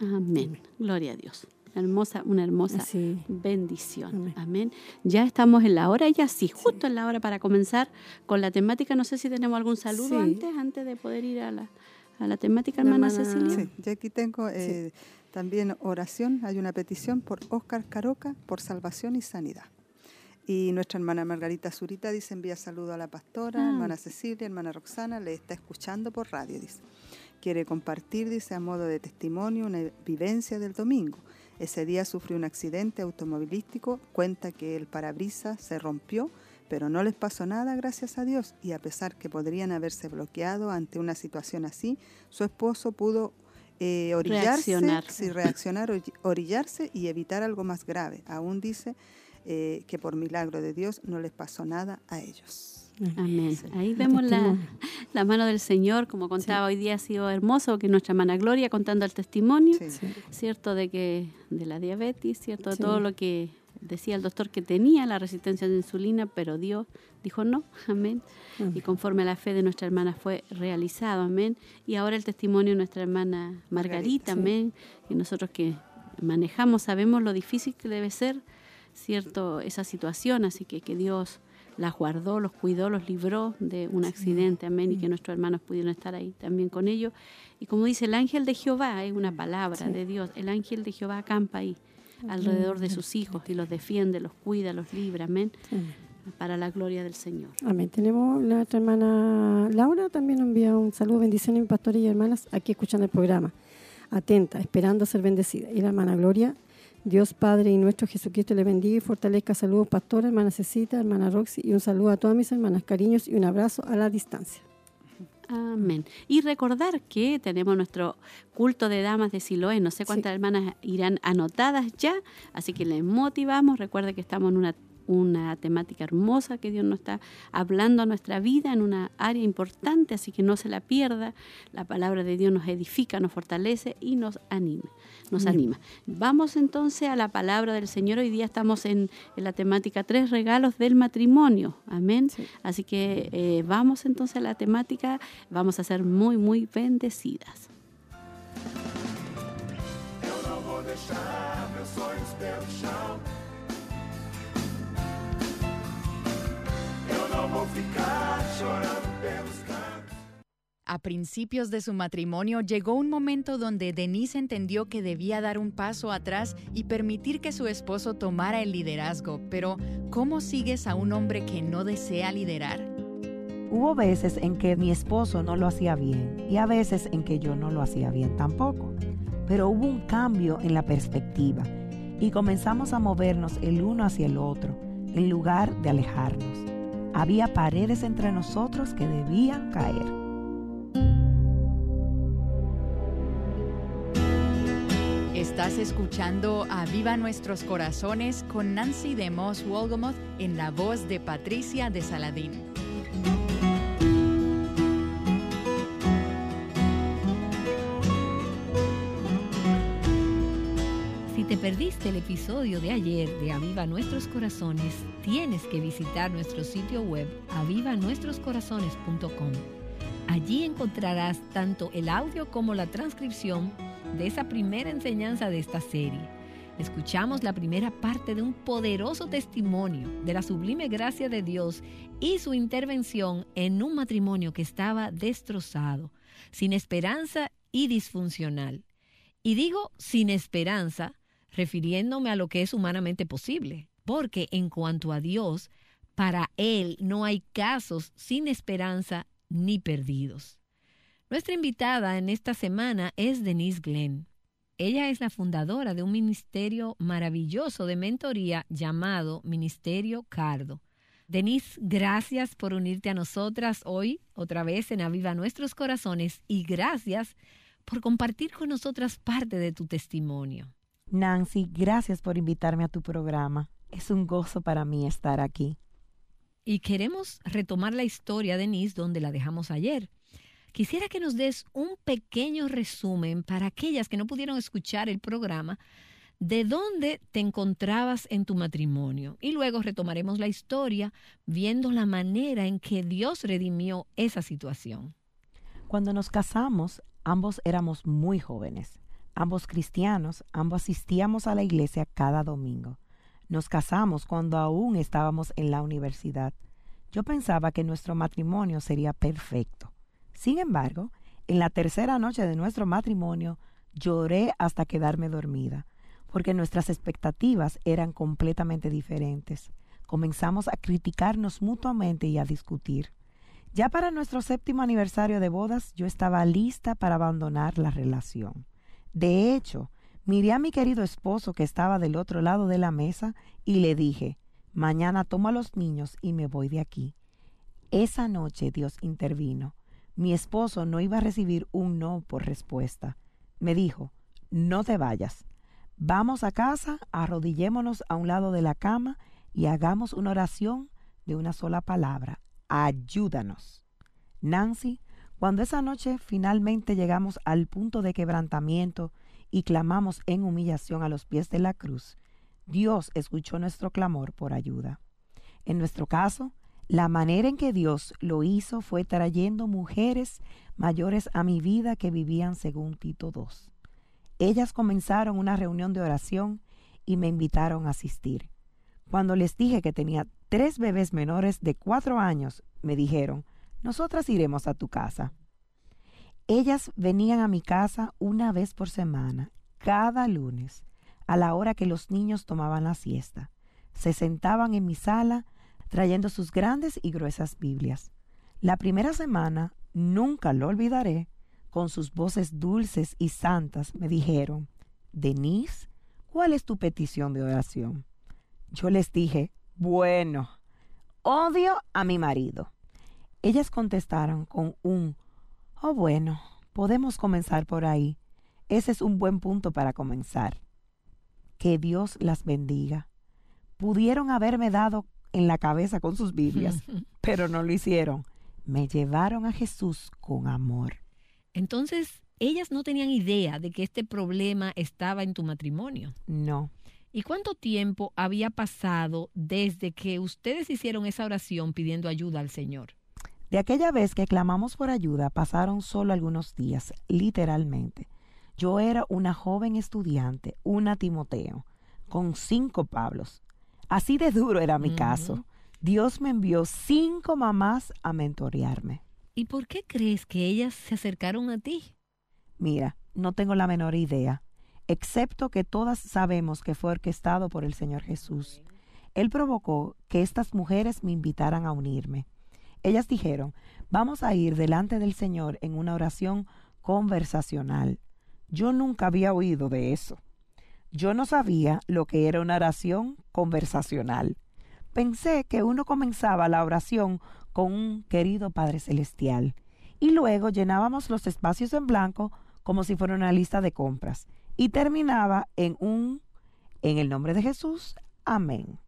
Amén. Gloria a Dios. Hermosa, una hermosa bendición. Amén. Amén. Ya estamos en la hora, ya sí, justo en la hora para comenzar con la temática. No sé si tenemos algún saludo Sí. antes, antes de poder ir a la, a la temática, hermana- Cecilia. Sí, yo aquí tengo eh, también oración, hay una petición por Óscar Caroca por salvación y sanidad. Y nuestra hermana Margarita Zurita dice, envía saludo a la pastora, Ah. hermana Cecilia, hermana Roxana, le está escuchando por radio, dice. Quiere compartir, dice, a modo de testimonio, una vivencia del domingo. Ese día sufrió un accidente automovilístico, cuenta que el parabrisas se rompió, pero no les pasó nada, gracias a Dios. Y a pesar que podrían haberse bloqueado ante una situación así, su esposo pudo eh, orillarse, Reaccionar. sí, reaccionar, ori- orillarse y evitar algo más grave. Aún dice eh, que por milagro de Dios no les pasó nada a ellos. Amén. Ahí El vemos la, la mano del Señor, como contaba hoy día ha sido hermoso, que nuestra hermana Gloria contando el testimonio, Sí. ¿cierto? De que de la diabetes, ¿cierto? De Sí. todo lo que decía el doctor que tenía la resistencia de insulina, pero Dios dijo no, amén. Y conforme a la fe de nuestra hermana fue realizado, amén. Y ahora el testimonio de nuestra hermana Margarita, Margarita, sí. amén. Y nosotros que manejamos sabemos lo difícil que debe ser, cierto, esa situación, así que que Dios las guardó, los cuidó, los libró de un accidente, amén, y que nuestros hermanos pudieron estar ahí también con ellos. Y como dice el ángel de Jehová, es una palabra de Dios, el ángel de Jehová acampa ahí, alrededor de sus hijos, y los defiende, los cuida, los libra, amén, para la gloria del Señor. Amén. Tenemos nuestra hermana Laura, también nos envía un saludo, bendiciones, pastores y hermanas, aquí escuchando el programa. Atenta, esperando ser bendecida. Y la hermana Gloria, Dios Padre y nuestro Jesucristo le bendiga y fortalezca. Saludos, pastora, hermana Cecita, hermana Roxy, y un saludo a todas mis hermanas, cariños y un abrazo a la distancia. Amén. Y recordar que tenemos nuestro culto de damas de Siloé. No sé cuántas hermanas irán anotadas ya, así que les motivamos. Recuerde que estamos en una, una temática hermosa que Dios nos está hablando a nuestra vida en una área importante, así que no se la pierda. La palabra de Dios nos edifica, nos fortalece y nos anima. Nos anima. Vamos entonces a la palabra del Señor. Hoy día estamos en, en la temática tres regalos del matrimonio. Amén. Así que eh, vamos entonces a la temática. Vamos a ser muy, muy bendecidas. A principios de su matrimonio llegó un momento donde Denise entendió que debía dar un paso atrás y permitir que su esposo tomara el liderazgo. Pero, ¿cómo sigues a un hombre que no desea liderar? Hubo veces en que mi esposo no lo hacía bien y a veces en que yo no lo hacía bien tampoco. Pero hubo un cambio en la perspectiva y comenzamos a movernos el uno hacia el otro en lugar de alejarnos. Había paredes entre nosotros que debían caer. Estás escuchando a Viva Nuestros Corazones con Nancy de Moss Wolgamoth en la voz de Patricia de Saladín. Perdiste el episodio de ayer de Aviva Nuestros Corazones, tienes que visitar nuestro sitio web avivanuestroscorazones.com. Allí encontrarás tanto el audio como la transcripción de esa primera enseñanza de esta serie. Escuchamos la primera parte de un poderoso testimonio de la sublime gracia de Dios y su intervención en un matrimonio que estaba destrozado, sin esperanza y disfuncional. Y digo sin esperanza refiriéndome a lo que es humanamente posible, porque en cuanto a Dios, para Él no hay casos sin esperanza ni perdidos. Nuestra invitada en esta semana es Denise Glenn. Ella es la fundadora de un ministerio maravilloso de mentoría llamado Ministerio Cardo. Denise, gracias por unirte a nosotras hoy, otra vez en Aviva Nuestros Corazones, y gracias por compartir con nosotras parte de tu testimonio. Nancy, gracias por invitarme a tu programa. Es un gozo para mí estar aquí. Y queremos retomar la historia, Denise, donde la dejamos ayer. Quisiera que nos des un pequeño resumen para aquellas que no pudieron escuchar el programa de dónde te encontrabas en tu matrimonio. Y luego retomaremos la historia viendo la manera en que Dios redimió esa situación. Cuando nos casamos, ambos éramos muy jóvenes, ambos cristianos, ambos asistíamos a la iglesia cada domingo. Nos casamos cuando aún estábamos en la universidad. Yo pensaba que nuestro matrimonio sería perfecto. Sin embargo, en la tercera noche de nuestro matrimonio, lloré hasta quedarme dormida, porque nuestras expectativas eran completamente diferentes. Comenzamos a criticarnos mutuamente y a discutir. Ya para nuestro séptimo aniversario de bodas, yo estaba lista para abandonar la relación. De hecho, miré a mi querido esposo que estaba del otro lado de la mesa y le dije, mañana tomo a los niños y me voy de aquí. Esa noche Dios intervino. Mi esposo no iba a recibir un no por respuesta. Me dijo, no te vayas. Vamos a casa, arrodillémonos a un lado de la cama y hagamos una oración de una sola palabra. Ayúdanos. Nancy, cuando esa noche finalmente llegamos al punto de quebrantamiento y clamamos en humillación a los pies de la cruz, Dios escuchó nuestro clamor por ayuda. En nuestro caso, la manera en que Dios lo hizo fue trayendo mujeres mayores a mi vida que vivían según Tito II. Ellas comenzaron una reunión de oración y me invitaron a asistir. Cuando les dije que tenía tres bebés menores de cuatro años, me dijeron, nosotras iremos a tu casa. Ellas venían a mi casa una vez por semana, cada lunes, a la hora que los niños tomaban la siesta. Se sentaban en mi sala trayendo sus grandes y gruesas Biblias. La primera semana, nunca lo olvidaré, con sus voces dulces y santas me dijeron, Denise, ¿cuál es tu petición de oración? Yo les dije, bueno, odio a mi marido. Ellas contestaron con un, oh bueno, podemos comenzar por ahí. Ese es un buen punto para comenzar. Que Dios las bendiga. Pudieron haberme dado en la cabeza con sus Biblias, pero no lo hicieron. Me llevaron a Jesús con amor. Entonces, ellas no tenían idea de que este problema estaba en tu matrimonio. No, ¿Y cuánto tiempo había pasado desde que ustedes hicieron esa oración pidiendo ayuda al Señor? De aquella vez que clamamos por ayuda pasaron solo algunos días, literalmente. Yo era una joven estudiante, una Timoteo, con cinco Pablos. Así de duro era mi caso. Dios me envió cinco mamás a mentorearme. ¿Y por qué crees que ellas se acercaron a ti? Mira, no tengo la menor idea, excepto que todas sabemos que fue orquestado por el Señor Jesús. Él provocó que estas mujeres me invitaran a unirme. Ellas dijeron, vamos a ir delante del Señor en una oración conversacional. Yo nunca había oído de eso. Yo no sabía lo que era una oración conversacional. Pensé que uno comenzaba la oración con un querido Padre Celestial y luego llenábamos los espacios en blanco como si fuera una lista de compras y terminaba en un en el nombre de Jesús, amén.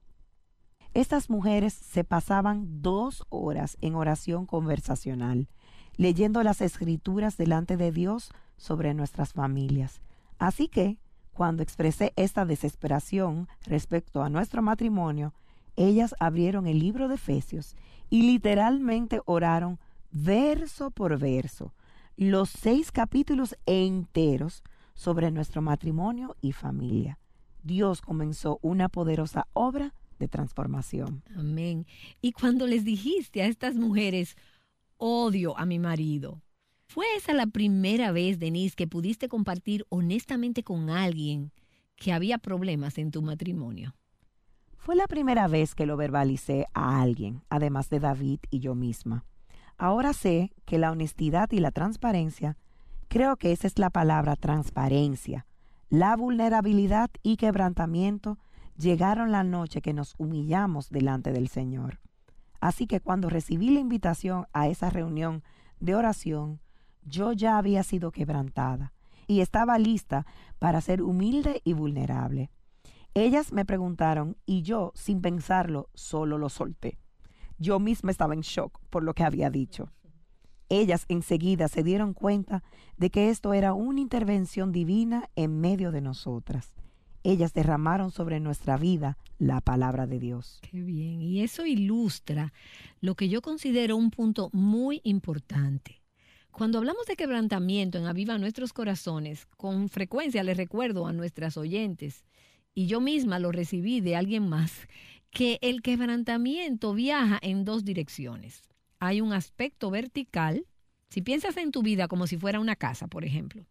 Estas mujeres se pasaban dos horas en oración conversacional, leyendo las escrituras delante de Dios sobre nuestras familias. Así que, cuando expresé esta desesperación respecto a nuestro matrimonio, ellas abrieron el libro de Efesios y literalmente oraron verso por verso, los seis capítulos enteros sobre nuestro matrimonio y familia. Dios comenzó una poderosa obra de transformación. Amén. Y cuando les dijiste a estas mujeres, odio a mi marido, ¿fue esa la primera vez, Denise, que pudiste compartir honestamente con alguien que había problemas en tu matrimonio? Fue la primera vez que lo verbalicé a alguien, además de David y yo misma. Ahora sé que la honestidad y la transparencia, creo que esa es la palabra transparencia, la vulnerabilidad y quebrantamiento llegaron la noche que nos humillamos delante del Señor. Así que cuando recibí la invitación a esa reunión de oración, yo ya había sido quebrantada y estaba lista para ser humilde y vulnerable. Ellas me preguntaron y yo, sin pensarlo, solo lo solté. Yo misma estaba en shock por lo que había dicho. Ellas enseguida se dieron cuenta de que esto era una intervención divina en medio de nosotras. Ellas derramaron sobre nuestra vida la palabra de Dios. Qué bien. Y eso ilustra lo que yo considero un punto muy importante. Cuando hablamos de quebrantamiento en Aviva Nuestros Corazones, con frecuencia les recuerdo a nuestras oyentes, y yo misma lo recibí de alguien más, que el quebrantamiento viaja en dos direcciones. Hay un aspecto vertical, si piensas en tu vida como si fuera una casa, por ejemplo.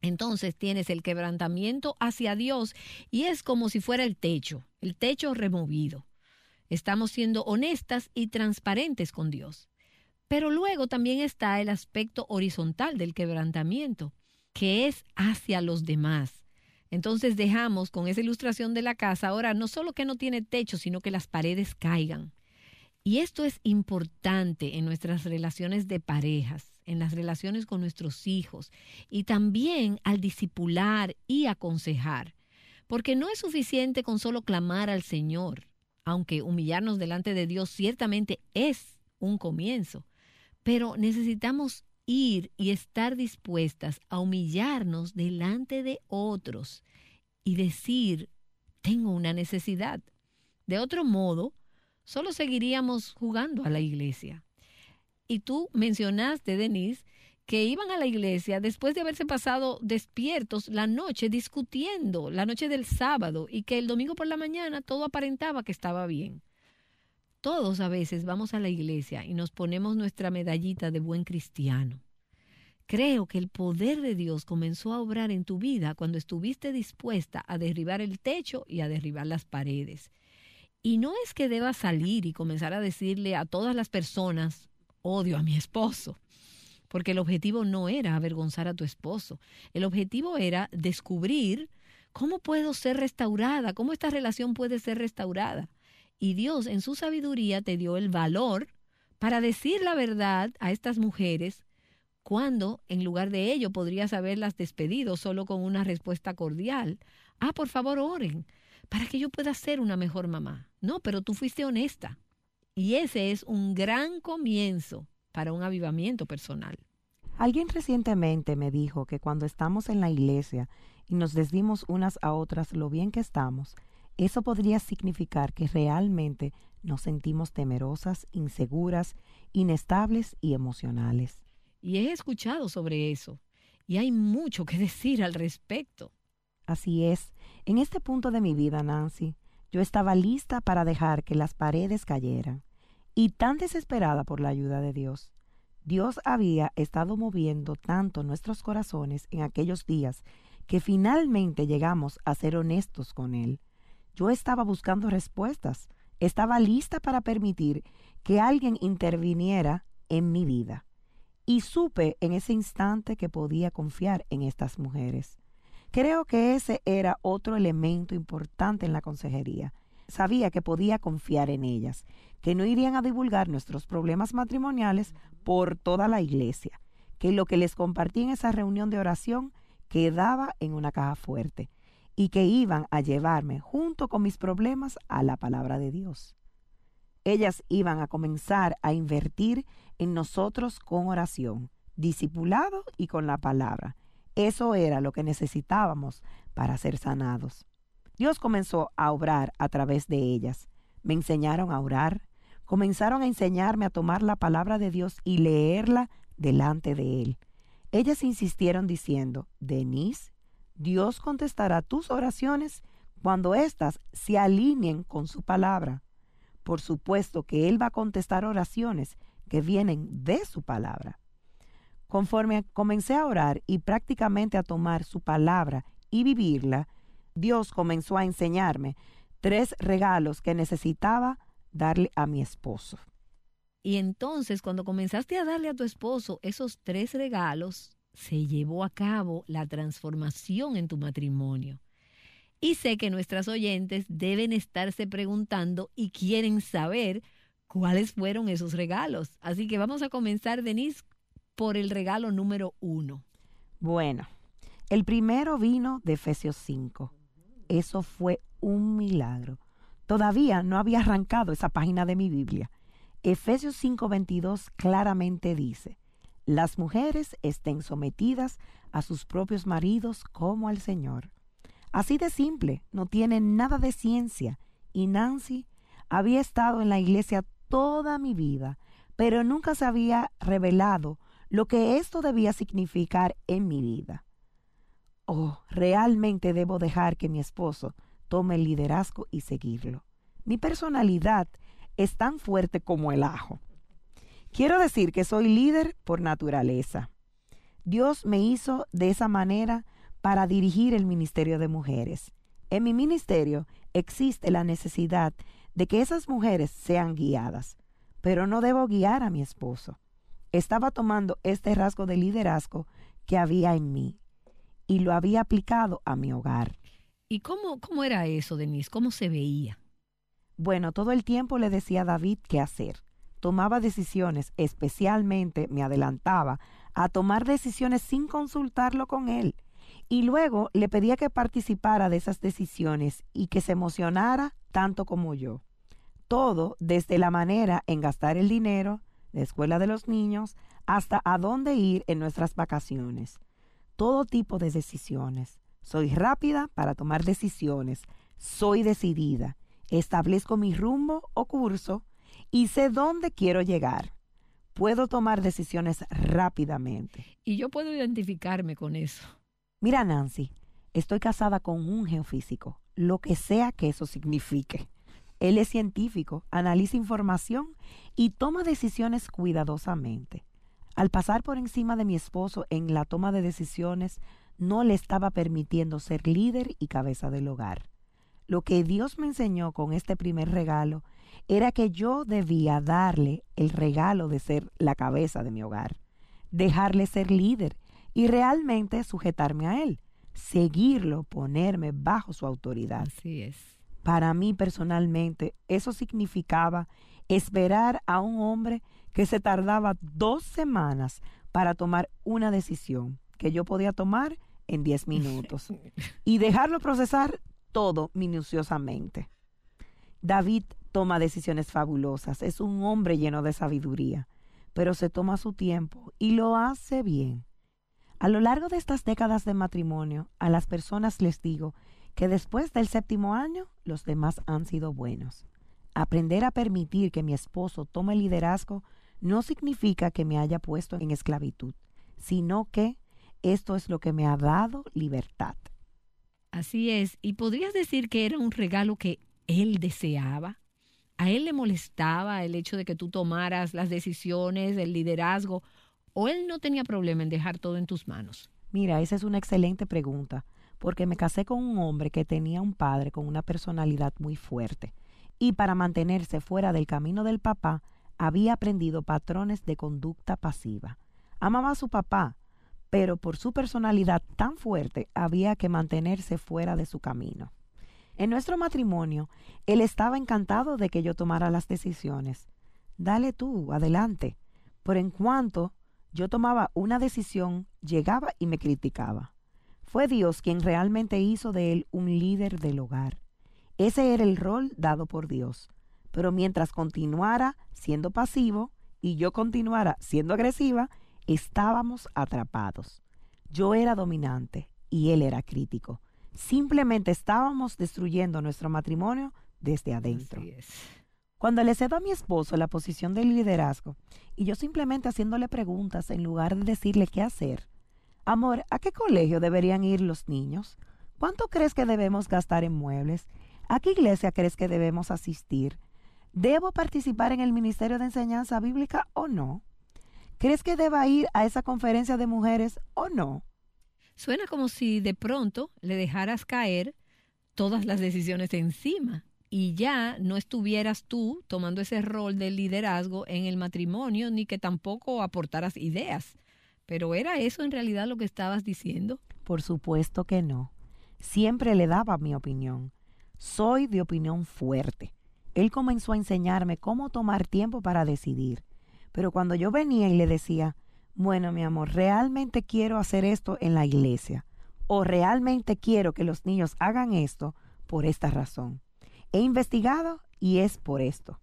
Entonces tienes el quebrantamiento hacia Dios y es como si fuera el techo, el techo removido. Estamos siendo honestas y transparentes con Dios. Pero luego también está el aspecto horizontal del quebrantamiento, que es hacia los demás. Entonces dejamos con esa ilustración de la casa ahora no solo que no tiene techo, sino que las paredes caigan. Y esto es importante en nuestras relaciones de parejas, en las relaciones con nuestros hijos y también al discipular y aconsejar. Porque no es suficiente con solo clamar al Señor, aunque humillarnos delante de Dios ciertamente es un comienzo, pero necesitamos ir y estar dispuestas a humillarnos delante de otros y decir, tengo una necesidad. De otro modo, solo seguiríamos jugando a la iglesia. Y tú mencionaste, Denise, que iban a la iglesia después de haberse pasado despiertos la noche discutiendo, la noche del sábado, y que el domingo por la mañana todo aparentaba que estaba bien. Todos a veces vamos a la iglesia y nos ponemos nuestra medallita de buen cristiano. Creo que el poder de Dios comenzó a obrar en tu vida cuando estuviste dispuesta a derribar el techo y a derribar las paredes. Y no es que debas salir y comenzar a decirle a todas las personas, odio a mi esposo, porque el objetivo no era avergonzar a tu esposo, el objetivo era descubrir cómo puedo ser restaurada, cómo esta relación puede ser restaurada. Y Dios en su sabiduría te dio el valor para decir la verdad a estas mujeres cuando en lugar de ello podrías haberlas despedido solo con una respuesta cordial. Ah, por favor, oren para que yo pueda ser una mejor mamá. No, pero tú fuiste honesta. Y ese es un gran comienzo para un avivamiento personal. Alguien recientemente me dijo que cuando estamos en la iglesia y nos decimos unas a otras lo bien que estamos, eso podría significar que realmente nos sentimos temerosas, inseguras, inestables y emocionales. Y he escuchado sobre eso. Y hay mucho que decir al respecto. Así es. En este punto de mi vida, Nancy, yo estaba lista para dejar que las paredes cayeran. Y tan desesperada por la ayuda de Dios. Dios había estado moviendo tanto nuestros corazones en aquellos días que finalmente llegamos a ser honestos con Él. Yo estaba buscando respuestas. Estaba lista para permitir que alguien interviniera en mi vida. Y supe en ese instante que podía confiar en estas mujeres. Creo que ese era otro elemento importante en la consejería. Sabía que podía confiar en ellas, que no irían a divulgar nuestros problemas matrimoniales por toda la iglesia, que lo que les compartí en esa reunión de oración quedaba en una caja fuerte y que iban a llevarme junto con mis problemas a la palabra de Dios. Ellas iban a comenzar a invertir en nosotros con oración, discipulado y con la palabra. Eso era lo que necesitábamos para ser sanados. Dios comenzó a obrar a través de ellas. Me enseñaron a orar, comenzaron a enseñarme a tomar la palabra de Dios y leerla delante de Él. Ellas insistieron diciendo, Denise, Dios contestará tus oraciones cuando éstas se alineen con su palabra. Por supuesto que Él va a contestar oraciones que vienen de su palabra. Conforme comencé a orar y prácticamente a tomar su palabra y vivirla, Dios comenzó a enseñarme tres regalos que necesitaba darle a mi esposo. Y entonces, cuando comenzaste a darle a tu esposo esos tres regalos, se llevó a cabo la transformación en tu matrimonio. Y sé que nuestras oyentes deben estarse preguntando y quieren saber cuáles fueron esos regalos. Así que vamos a comenzar, Denise, por el regalo número uno. Bueno, el primero vino de Efesios 5. Eso fue un milagro. Todavía no había arrancado esa página de mi Biblia. Efesios 5:22 claramente dice, las mujeres estén sometidas a sus propios maridos como al Señor. Así de simple, no tiene nada de ciencia. Y Nancy había estado en la iglesia toda mi vida, pero nunca se había revelado lo que esto debía significar en mi vida. Oh, realmente debo dejar que mi esposo tome el liderazgo y seguirlo. Mi personalidad es tan fuerte como el ajo. Quiero decir que soy líder por naturaleza. Dios me hizo de esa manera para dirigir el ministerio de mujeres. En mi ministerio existe la necesidad de que esas mujeres sean guiadas, pero no debo guiar a mi esposo. Estaba tomando este rasgo de liderazgo que había en mí y lo había aplicado a mi hogar. ¿Y cómo, cómo era eso, Denise? ¿Cómo se veía? Bueno, todo el tiempo le decía a David qué hacer. Tomaba decisiones, especialmente me adelantaba a tomar decisiones sin consultarlo con él. Y luego le pedía que participara de esas decisiones y que se emocionara tanto como yo. Todo desde la manera en gastar el dinero, la escuela de los niños, hasta a dónde ir en nuestras vacaciones. Todo tipo de decisiones. Soy rápida para tomar decisiones, Soy decidida, establezco mi rumbo o curso y sé dónde quiero llegar. Puedo tomar decisiones rápidamente. Y yo puedo identificarme con eso. Mira, Nancy, estoy casada con un geofísico, lo que sea que eso signifique. Él es científico, analiza información y toma decisiones cuidadosamente. Al pasar por encima de mi esposo en la toma de decisiones, no le estaba permitiendo ser líder y cabeza del hogar. Lo que Dios me enseñó con este primer regalo era que yo debía darle el regalo de ser la cabeza de mi hogar, dejarle ser líder y realmente sujetarme a él, seguirlo, ponerme bajo su autoridad. Así es. Para mí personalmente, eso significaba esperar a un hombre que se tardaba dos semanas para tomar una decisión que yo podía tomar en diez minutos y dejarlo procesar todo minuciosamente. David toma decisiones fabulosas, es un hombre lleno de sabiduría, pero se toma su tiempo y lo hace bien. A lo largo de estas décadas de matrimonio, a las personas les digo que después del séptimo año, los demás han sido buenos. Aprender a permitir que mi esposo tome liderazgo no significa que me haya puesto en esclavitud, sino que esto es lo que me ha dado libertad. Así es. ¿Y podrías decir que era un regalo que él deseaba? ¿A él le molestaba el hecho de que tú tomaras las decisiones, el liderazgo? ¿O él no tenía problema en dejar todo en tus manos? Mira, esa es una excelente pregunta, porque me casé con un hombre que tenía un padre con una personalidad muy fuerte, y para mantenerse fuera del camino del papá, había aprendido patrones de conducta pasiva. Amaba a su papá, pero por su personalidad tan fuerte había que mantenerse fuera de su camino. En nuestro matrimonio, él estaba encantado de que yo tomara las decisiones. Dale tú, adelante. Por en cuanto yo tomaba una decisión, llegaba y me criticaba. Fue Dios quien realmente hizo de él un líder del hogar. Ese era el rol dado por Dios. Pero mientras continuara siendo pasivo y yo continuara siendo agresiva, estábamos atrapados. Yo era dominante y él era crítico. Simplemente estábamos destruyendo nuestro matrimonio desde adentro. Así es. Cuando le cedo a mi esposo la posición del liderazgo y yo simplemente haciéndole preguntas en lugar de decirle qué hacer, amor, ¿a qué colegio deberían ir los niños? ¿Cuánto crees que debemos gastar en muebles? ¿A qué iglesia crees que debemos asistir? ¿Debo participar en el Ministerio de Enseñanza Bíblica o no? ¿Crees que deba ir a esa conferencia de mujeres o no? Suena como si de pronto le dejaras caer todas las decisiones encima y ya no estuvieras tú tomando ese rol de liderazgo en el matrimonio ni que tampoco aportaras ideas. Pero ¿era eso en realidad lo que estabas diciendo? Por supuesto que no. Siempre le daba mi opinión. Soy de opinión fuerte. Él comenzó a enseñarme cómo tomar tiempo para decidir. Pero cuando yo venía y le decía, bueno, mi amor, realmente quiero hacer esto en la iglesia, o realmente quiero que los niños hagan esto por esta razón. He investigado y es por esto.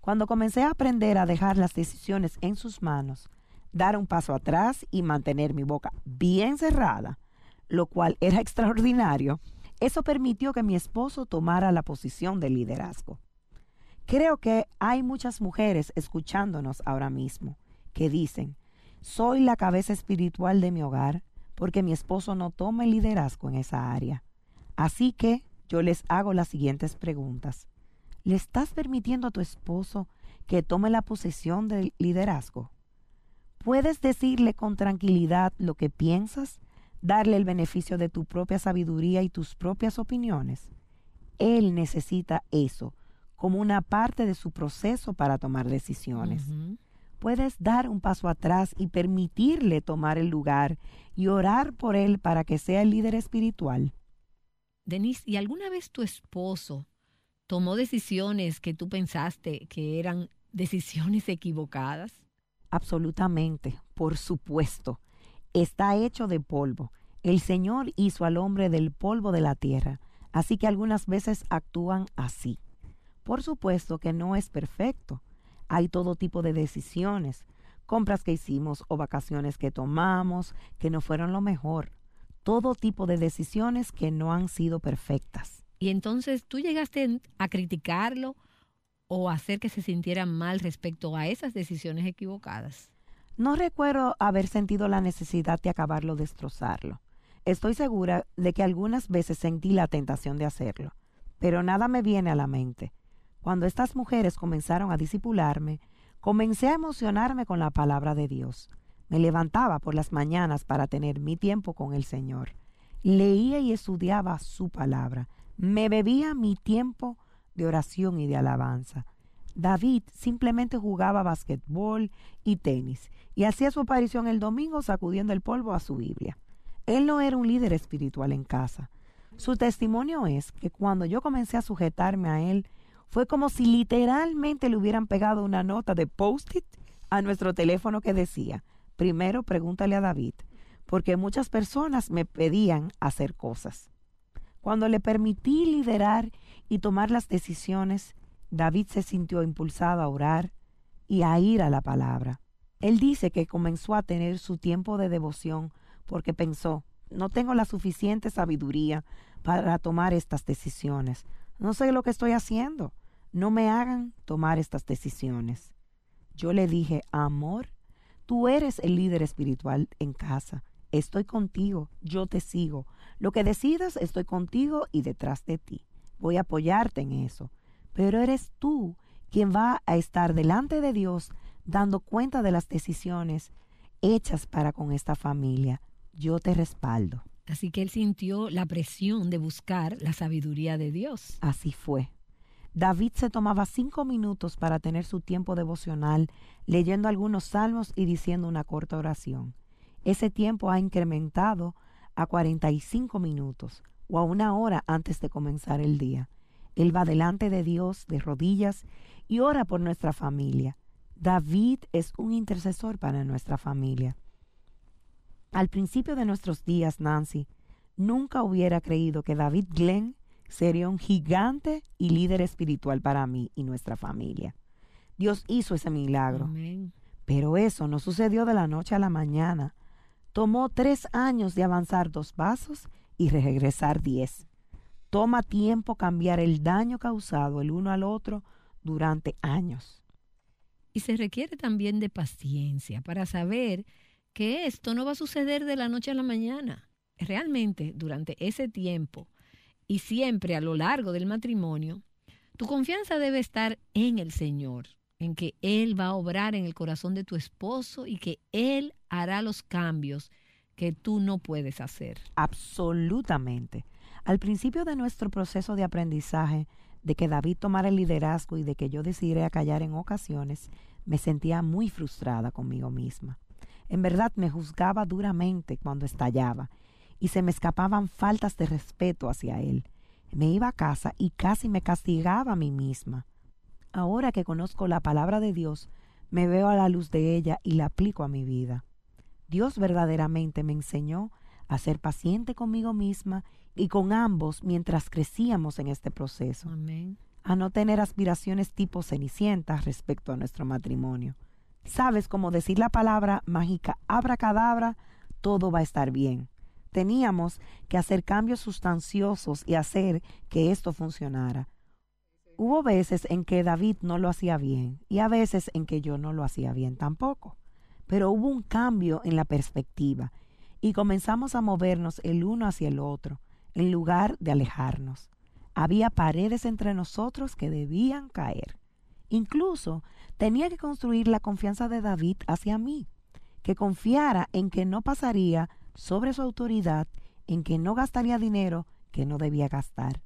Cuando comencé a aprender a dejar las decisiones en sus manos, dar un paso atrás y mantener mi boca bien cerrada, lo cual era extraordinario, eso permitió que mi esposo tomara la posición de liderazgo. Creo que hay muchas mujeres escuchándonos ahora mismo que dicen, soy la cabeza espiritual de mi hogar porque mi esposo no toma el liderazgo en esa área. Así que yo les hago las siguientes preguntas. ¿Le estás permitiendo a tu esposo que tome la posesión del liderazgo? ¿Puedes decirle con tranquilidad lo que piensas? ¿Darle el beneficio de tu propia sabiduría y tus propias opiniones? Él necesita eso como una parte de su proceso para tomar decisiones. Puedes dar un paso atrás y permitirle tomar el lugar y orar por él para que sea el líder espiritual. Denise, ¿y alguna vez tu esposo tomó decisiones que tú pensaste que eran decisiones equivocadas? Absolutamente, por supuesto. Está hecho de polvo. El Señor hizo al hombre del polvo de la tierra, así que algunas veces actúan así. Por supuesto que no es perfecto. Hay todo tipo de decisiones, compras que hicimos o vacaciones que tomamos que no fueron lo mejor. Todo tipo de decisiones que no han sido perfectas. Y entonces tú llegaste a criticarlo o a hacer que se sintiera mal respecto a esas decisiones equivocadas. No recuerdo haber sentido la necesidad de acabarlo destrozarlo. Estoy segura de que algunas veces sentí la tentación de hacerlo, pero nada me viene a la mente. Cuando estas mujeres comenzaron a disipularme, comencé a emocionarme con la palabra de Dios. Me levantaba por las mañanas para tener mi tiempo con el Señor. Leía y estudiaba su palabra. Me bebía mi tiempo de oración y de alabanza. David simplemente jugaba basquetbol y tenis y hacía su aparición el domingo sacudiendo el polvo a su Biblia. Él no era un líder espiritual en casa. Su testimonio es que cuando yo comencé a sujetarme a él, fue como si literalmente le hubieran pegado una nota de post-it a nuestro teléfono que decía, primero pregúntale a David, porque muchas personas me pedían hacer cosas. Cuando le permití liderar y tomar las decisiones, David se sintió impulsado a orar y a ir a la palabra. Él dice que comenzó a tener su tiempo de devoción porque pensó, no tengo la suficiente sabiduría para tomar estas decisiones. No sé lo que estoy haciendo. No me hagan tomar estas decisiones. Yo le dije, amor, tú eres el líder espiritual en casa. Estoy contigo, yo te sigo. Lo que decidas, estoy contigo y detrás de ti. Voy a apoyarte en eso. Pero eres tú quien va a estar delante de Dios dando cuenta de las decisiones hechas para con esta familia. Yo te respaldo. Así que él sintió la presión de buscar la sabiduría de Dios. Así fue. David se tomaba cinco minutos para tener su tiempo devocional, leyendo algunos salmos y diciendo una corta oración. Ese tiempo ha incrementado a 45 minutos o a una hora antes de comenzar el día. Él va delante de Dios de rodillas y ora por nuestra familia. David es un intercesor para nuestra familia. Al principio de nuestros días, Nancy, nunca hubiera creído que David Glenn sería un gigante y líder espiritual para mí y nuestra familia. Dios hizo ese milagro. Amén. Pero eso no sucedió de la noche a la mañana. Tomó tres años de avanzar dos pasos y regresar diez. Toma tiempo cambiar el daño causado el uno al otro durante años. Y se requiere también de paciencia para saber que esto no va a suceder de la noche a la mañana. Realmente, durante ese tiempo y siempre a lo largo del matrimonio, tu confianza debe estar en el Señor, en que Él va a obrar en el corazón de tu esposo y que Él hará los cambios que tú no puedes hacer. Absolutamente. Al principio de nuestro proceso de aprendizaje, de que David tomara el liderazgo y de que yo decidiera callar en ocasiones, me sentía muy frustrada conmigo misma. En verdad me juzgaba duramente cuando estallaba y se me escapaban faltas de respeto hacia él. Me iba a casa y casi me castigaba a mí misma. Ahora que conozco la palabra de Dios, me veo a la luz de ella y la aplico a mi vida. Dios verdaderamente me enseñó a ser paciente conmigo misma y con ambos mientras crecíamos en este proceso, Amén. a no tener aspiraciones tipo cenicientas respecto a nuestro matrimonio. Sabes, como decir la palabra mágica abracadabra, todo va a estar bien. Teníamos que hacer cambios sustanciosos y hacer que esto funcionara. Hubo veces en que David no lo hacía bien y a veces en que yo no lo hacía bien tampoco. Pero hubo un cambio en la perspectiva y comenzamos a movernos el uno hacia el otro, en lugar de alejarnos. Había paredes entre nosotros que debían caer. Incluso tenía que construir la confianza de David hacia mí, que confiara en que no pasaría sobre su autoridad, en que no gastaría dinero que no debía gastar.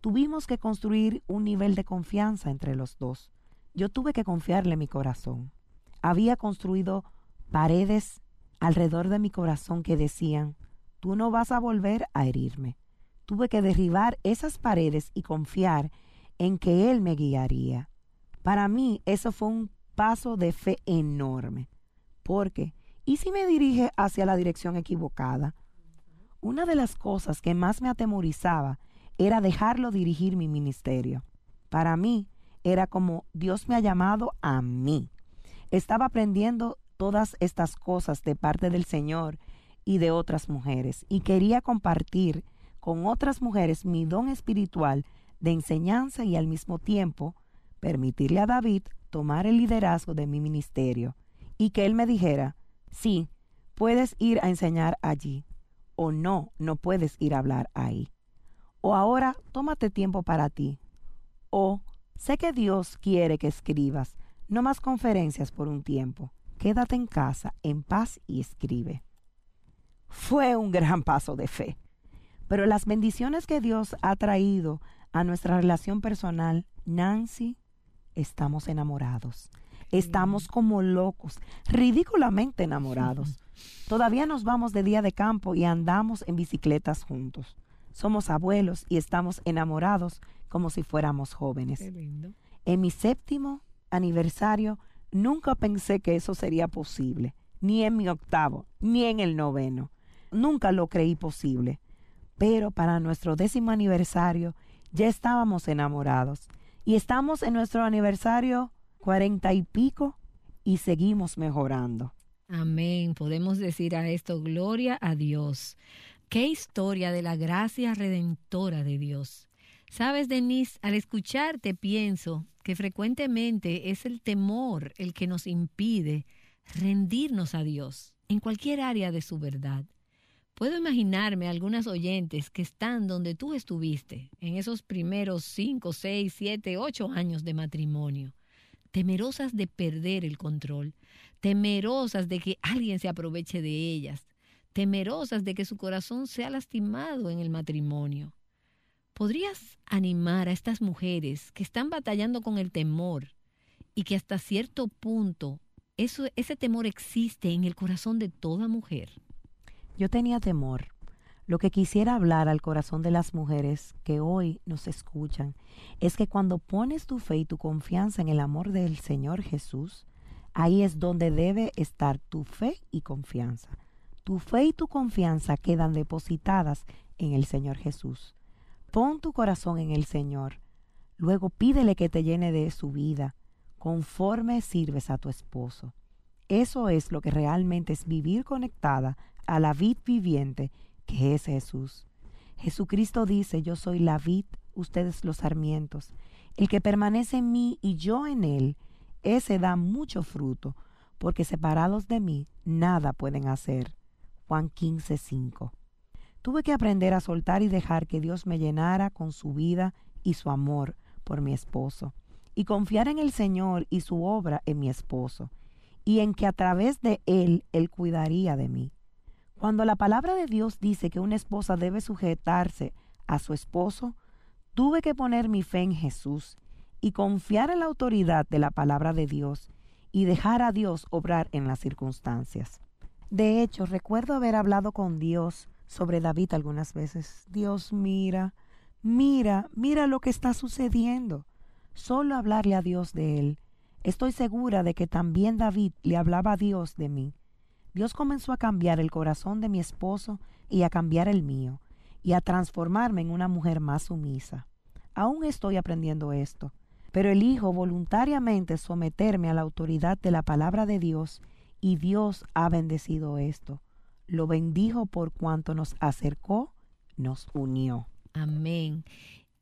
Tuvimos que construir un nivel de confianza entre los dos. Yo tuve que confiarle mi corazón. Había construido paredes alrededor de mi corazón que decían, tú no vas a volver a herirme. Tuve que derribar esas paredes y confiar en que Él me guiaría. Para mí eso fue un paso de fe enorme. Porque, ¿y si me dirige hacia la dirección equivocada? Una de las cosas que más me atemorizaba era dejarlo dirigir mi ministerio. Para mí era como Dios me ha llamado a mí. Estaba aprendiendo todas estas cosas de parte del Señor y de otras mujeres y quería compartir con otras mujeres mi don espiritual de enseñanza y al mismo tiempo permitirle a David tomar el liderazgo de mi ministerio y que él me dijera, sí, puedes ir a enseñar allí o no, no puedes ir a hablar ahí. O ahora tómate tiempo para ti. O sé que Dios quiere que escribas, no más conferencias por un tiempo. Quédate en casa, en paz y escribe. Fue un gran paso de fe. Pero las bendiciones que Dios ha traído a nuestra relación personal, Nancy, estamos enamorados. Estamos como locos, ridículamente enamorados. Todavía nos vamos de día de campo y andamos en bicicletas juntos. Somos abuelos y estamos enamorados como si fuéramos jóvenes. En mi séptimo aniversario nunca pensé que eso sería posible, ni en mi octavo, ni en el noveno. Nunca lo creí posible. Pero para nuestro décimo aniversario ya estábamos enamorados. Y estamos en nuestro aniversario cuarenta y pico y seguimos mejorando. Amén. Podemos decir a esto, gloria a Dios. Qué historia de la gracia redentora de Dios. Sabes, Denise, al escucharte pienso que frecuentemente es el temor el que nos impide rendirnos a Dios en cualquier área de su verdad. Puedo imaginarme algunas oyentes que están donde tú estuviste, en esos primeros cinco, seis, siete, ocho años de matrimonio, temerosas de perder el control, temerosas de que alguien se aproveche de ellas, temerosas de que su corazón sea lastimado en el matrimonio. ¿Podrías animar a estas mujeres que están batallando con el temor y que hasta cierto punto ese temor existe en el corazón de toda mujer? Yo tenía temor. Lo que quisiera hablar al corazón de las mujeres que hoy nos escuchan es que cuando pones tu fe y tu confianza en el amor del Señor Jesús, ahí es donde debe estar tu fe y confianza. Tu fe y tu confianza quedan depositadas en el Señor Jesús. Pon tu corazón en el Señor. Luego pídele que te llene de su vida, conforme sirves a tu esposo. Eso es lo que realmente es vivir conectada a la vid viviente que es Jesús. Jesucristo dice, yo soy la vid, ustedes los sarmientos. El que permanece en mí y yo en él, ese da mucho fruto, porque separados de mí nada pueden hacer. Juan 15, 5. Tuve que aprender a soltar y dejar que Dios me llenara con su vida y su amor por mi esposo, y confiar en el Señor y su obra en mi esposo, y en que a través de él Él cuidaría de mí. Cuando la palabra de Dios dice que una esposa debe sujetarse a su esposo, tuve que poner mi fe en Jesús y confiar en la autoridad de la palabra de Dios y dejar a Dios obrar en las circunstancias. De hecho, recuerdo haber hablado con Dios sobre David algunas veces. Dios, mira, mira, mira lo que está sucediendo. Solo hablarle a Dios de él. Estoy segura de que también David le hablaba a Dios de mí. Dios comenzó a cambiar el corazón de mi esposo y a cambiar el mío, y a transformarme en una mujer más sumisa. Aún estoy aprendiendo esto, pero elijo voluntariamente someterme a la autoridad de la palabra de Dios, y Dios ha bendecido esto. Lo bendijo por cuanto nos acercó, nos unió. Amén.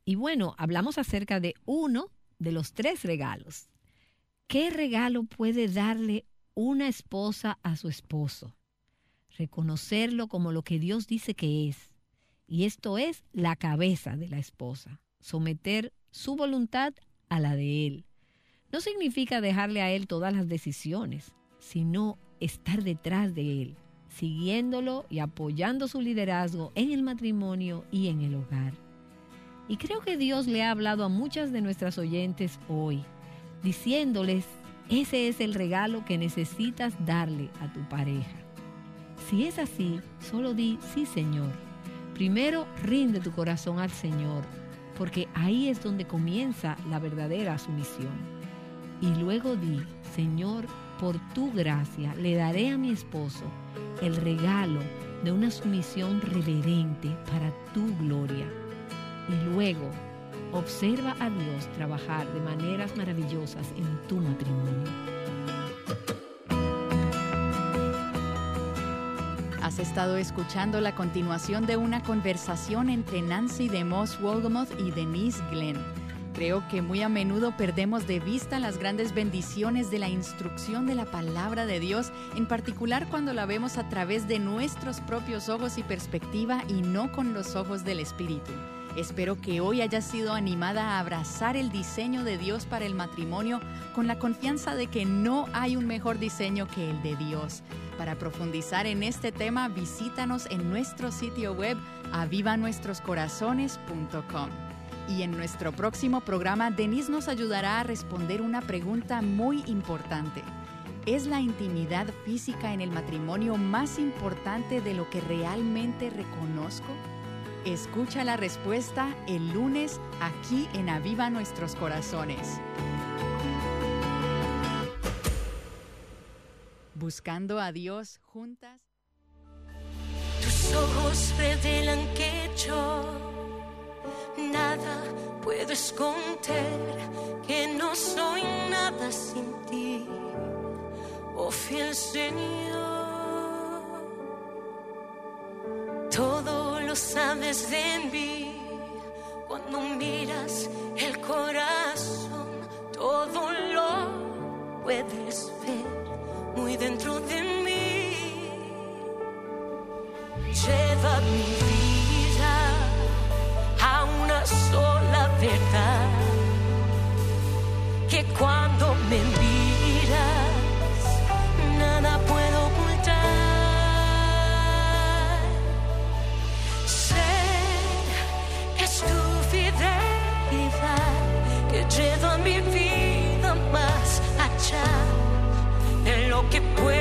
Y bueno, hablamos acerca de uno de los tres regalos. ¿Qué regalo puede darle una esposa a su esposo? Reconocerlo como lo que Dios dice que es. Y esto es la cabeza de la esposa. Someter su voluntad a la de él. No significa dejarle a él todas las decisiones, sino estar detrás de él, siguiéndolo y apoyando su liderazgo en el matrimonio y en el hogar. Y creo que Dios le ha hablado a muchas de nuestras oyentes hoy, diciéndoles, ese es el regalo que necesitas darle a tu pareja. Si es así, solo di, sí Señor. Primero rinde tu corazón al Señor, porque ahí es donde comienza la verdadera sumisión. Y luego di, Señor, por tu gracia le daré a mi esposo el regalo de una sumisión reverente para tu gloria. Y luego observa a Dios trabajar de maneras maravillosas en tu matrimonio. Has estado escuchando la continuación de una conversación entre Nancy DeMoss Wolgemuth y Denise Glenn. Creo que muy a menudo perdemos de vista las grandes bendiciones de la instrucción de la palabra de Dios, en particular cuando la vemos a través de nuestros propios ojos y perspectiva y no con los ojos del Espíritu. Espero que hoy hayas sido animada a abrazar el diseño de Dios para el matrimonio con la confianza de que no hay un mejor diseño que el de Dios. Para profundizar en este tema, visítanos en nuestro sitio web avivanuestroscorazones.com. Y en nuestro próximo programa, Denise nos ayudará a responder una pregunta muy importante. ¿Es la intimidad física en el matrimonio más importante de lo que realmente reconozco? Escucha la respuesta el lunes aquí en Aviva Nuestros Corazones. Buscando a Dios juntas. Tus ojos revelan que yo nada puedo esconder, que no soy nada sin ti, oh fiel Señor. Todo sabes de mí cuando miras el corazón, todo lo puedes ver muy dentro de mí lleva mi vida a una sola verdad. Que cuando me lo que puedo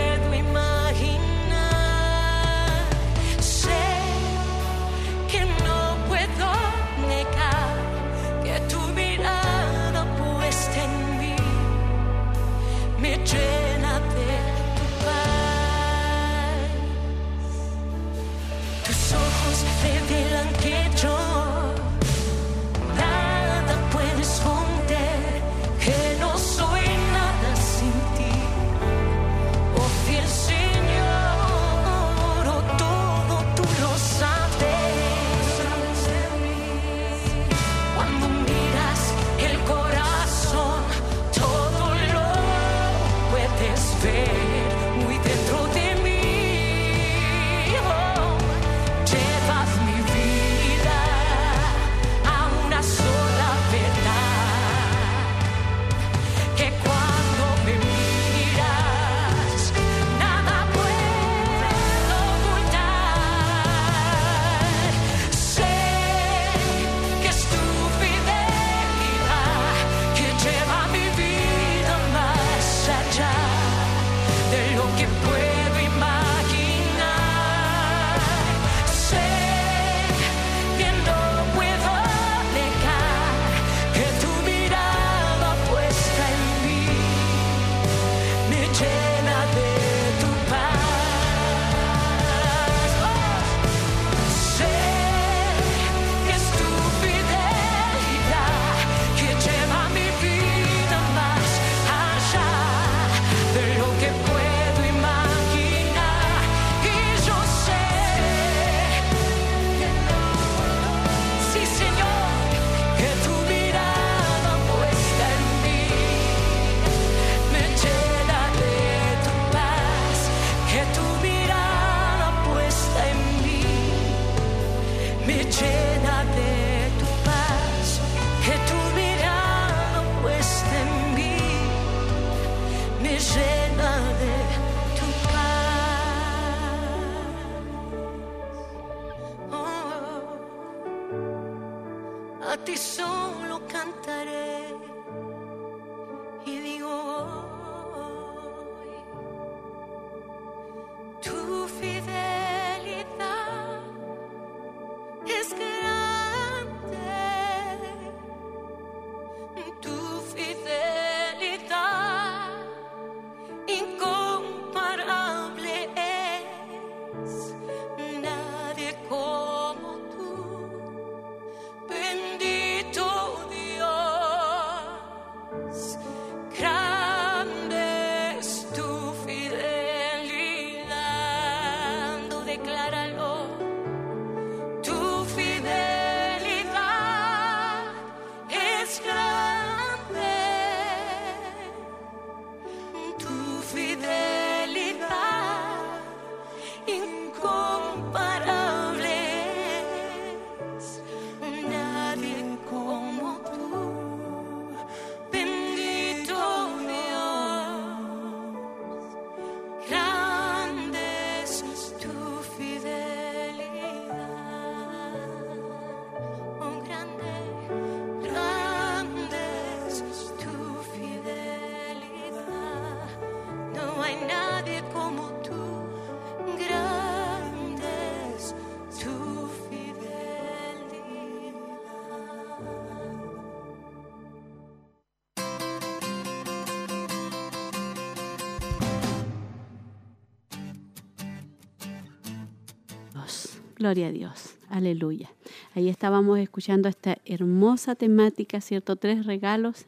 Gloria a Dios. Aleluya. Ahí estábamos escuchando esta hermosa temática, ¿cierto? Tres regalos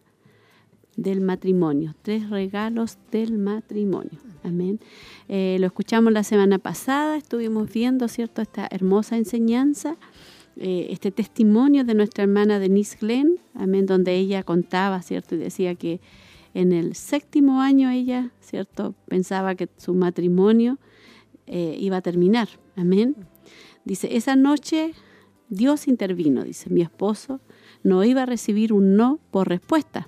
del matrimonio. Tres regalos del matrimonio. Amén. Eh, lo escuchamos la semana pasada, estuvimos viendo, ¿cierto? Esta hermosa enseñanza, eh, este testimonio de nuestra hermana Denise Glenn, amén, donde ella contaba, ¿cierto? Y decía que en el séptimo año ella, ¿cierto? Pensaba que su matrimonio eh, iba a terminar. Amén. Dice, esa noche Dios intervino, dice, mi esposo no iba a recibir un no por respuesta.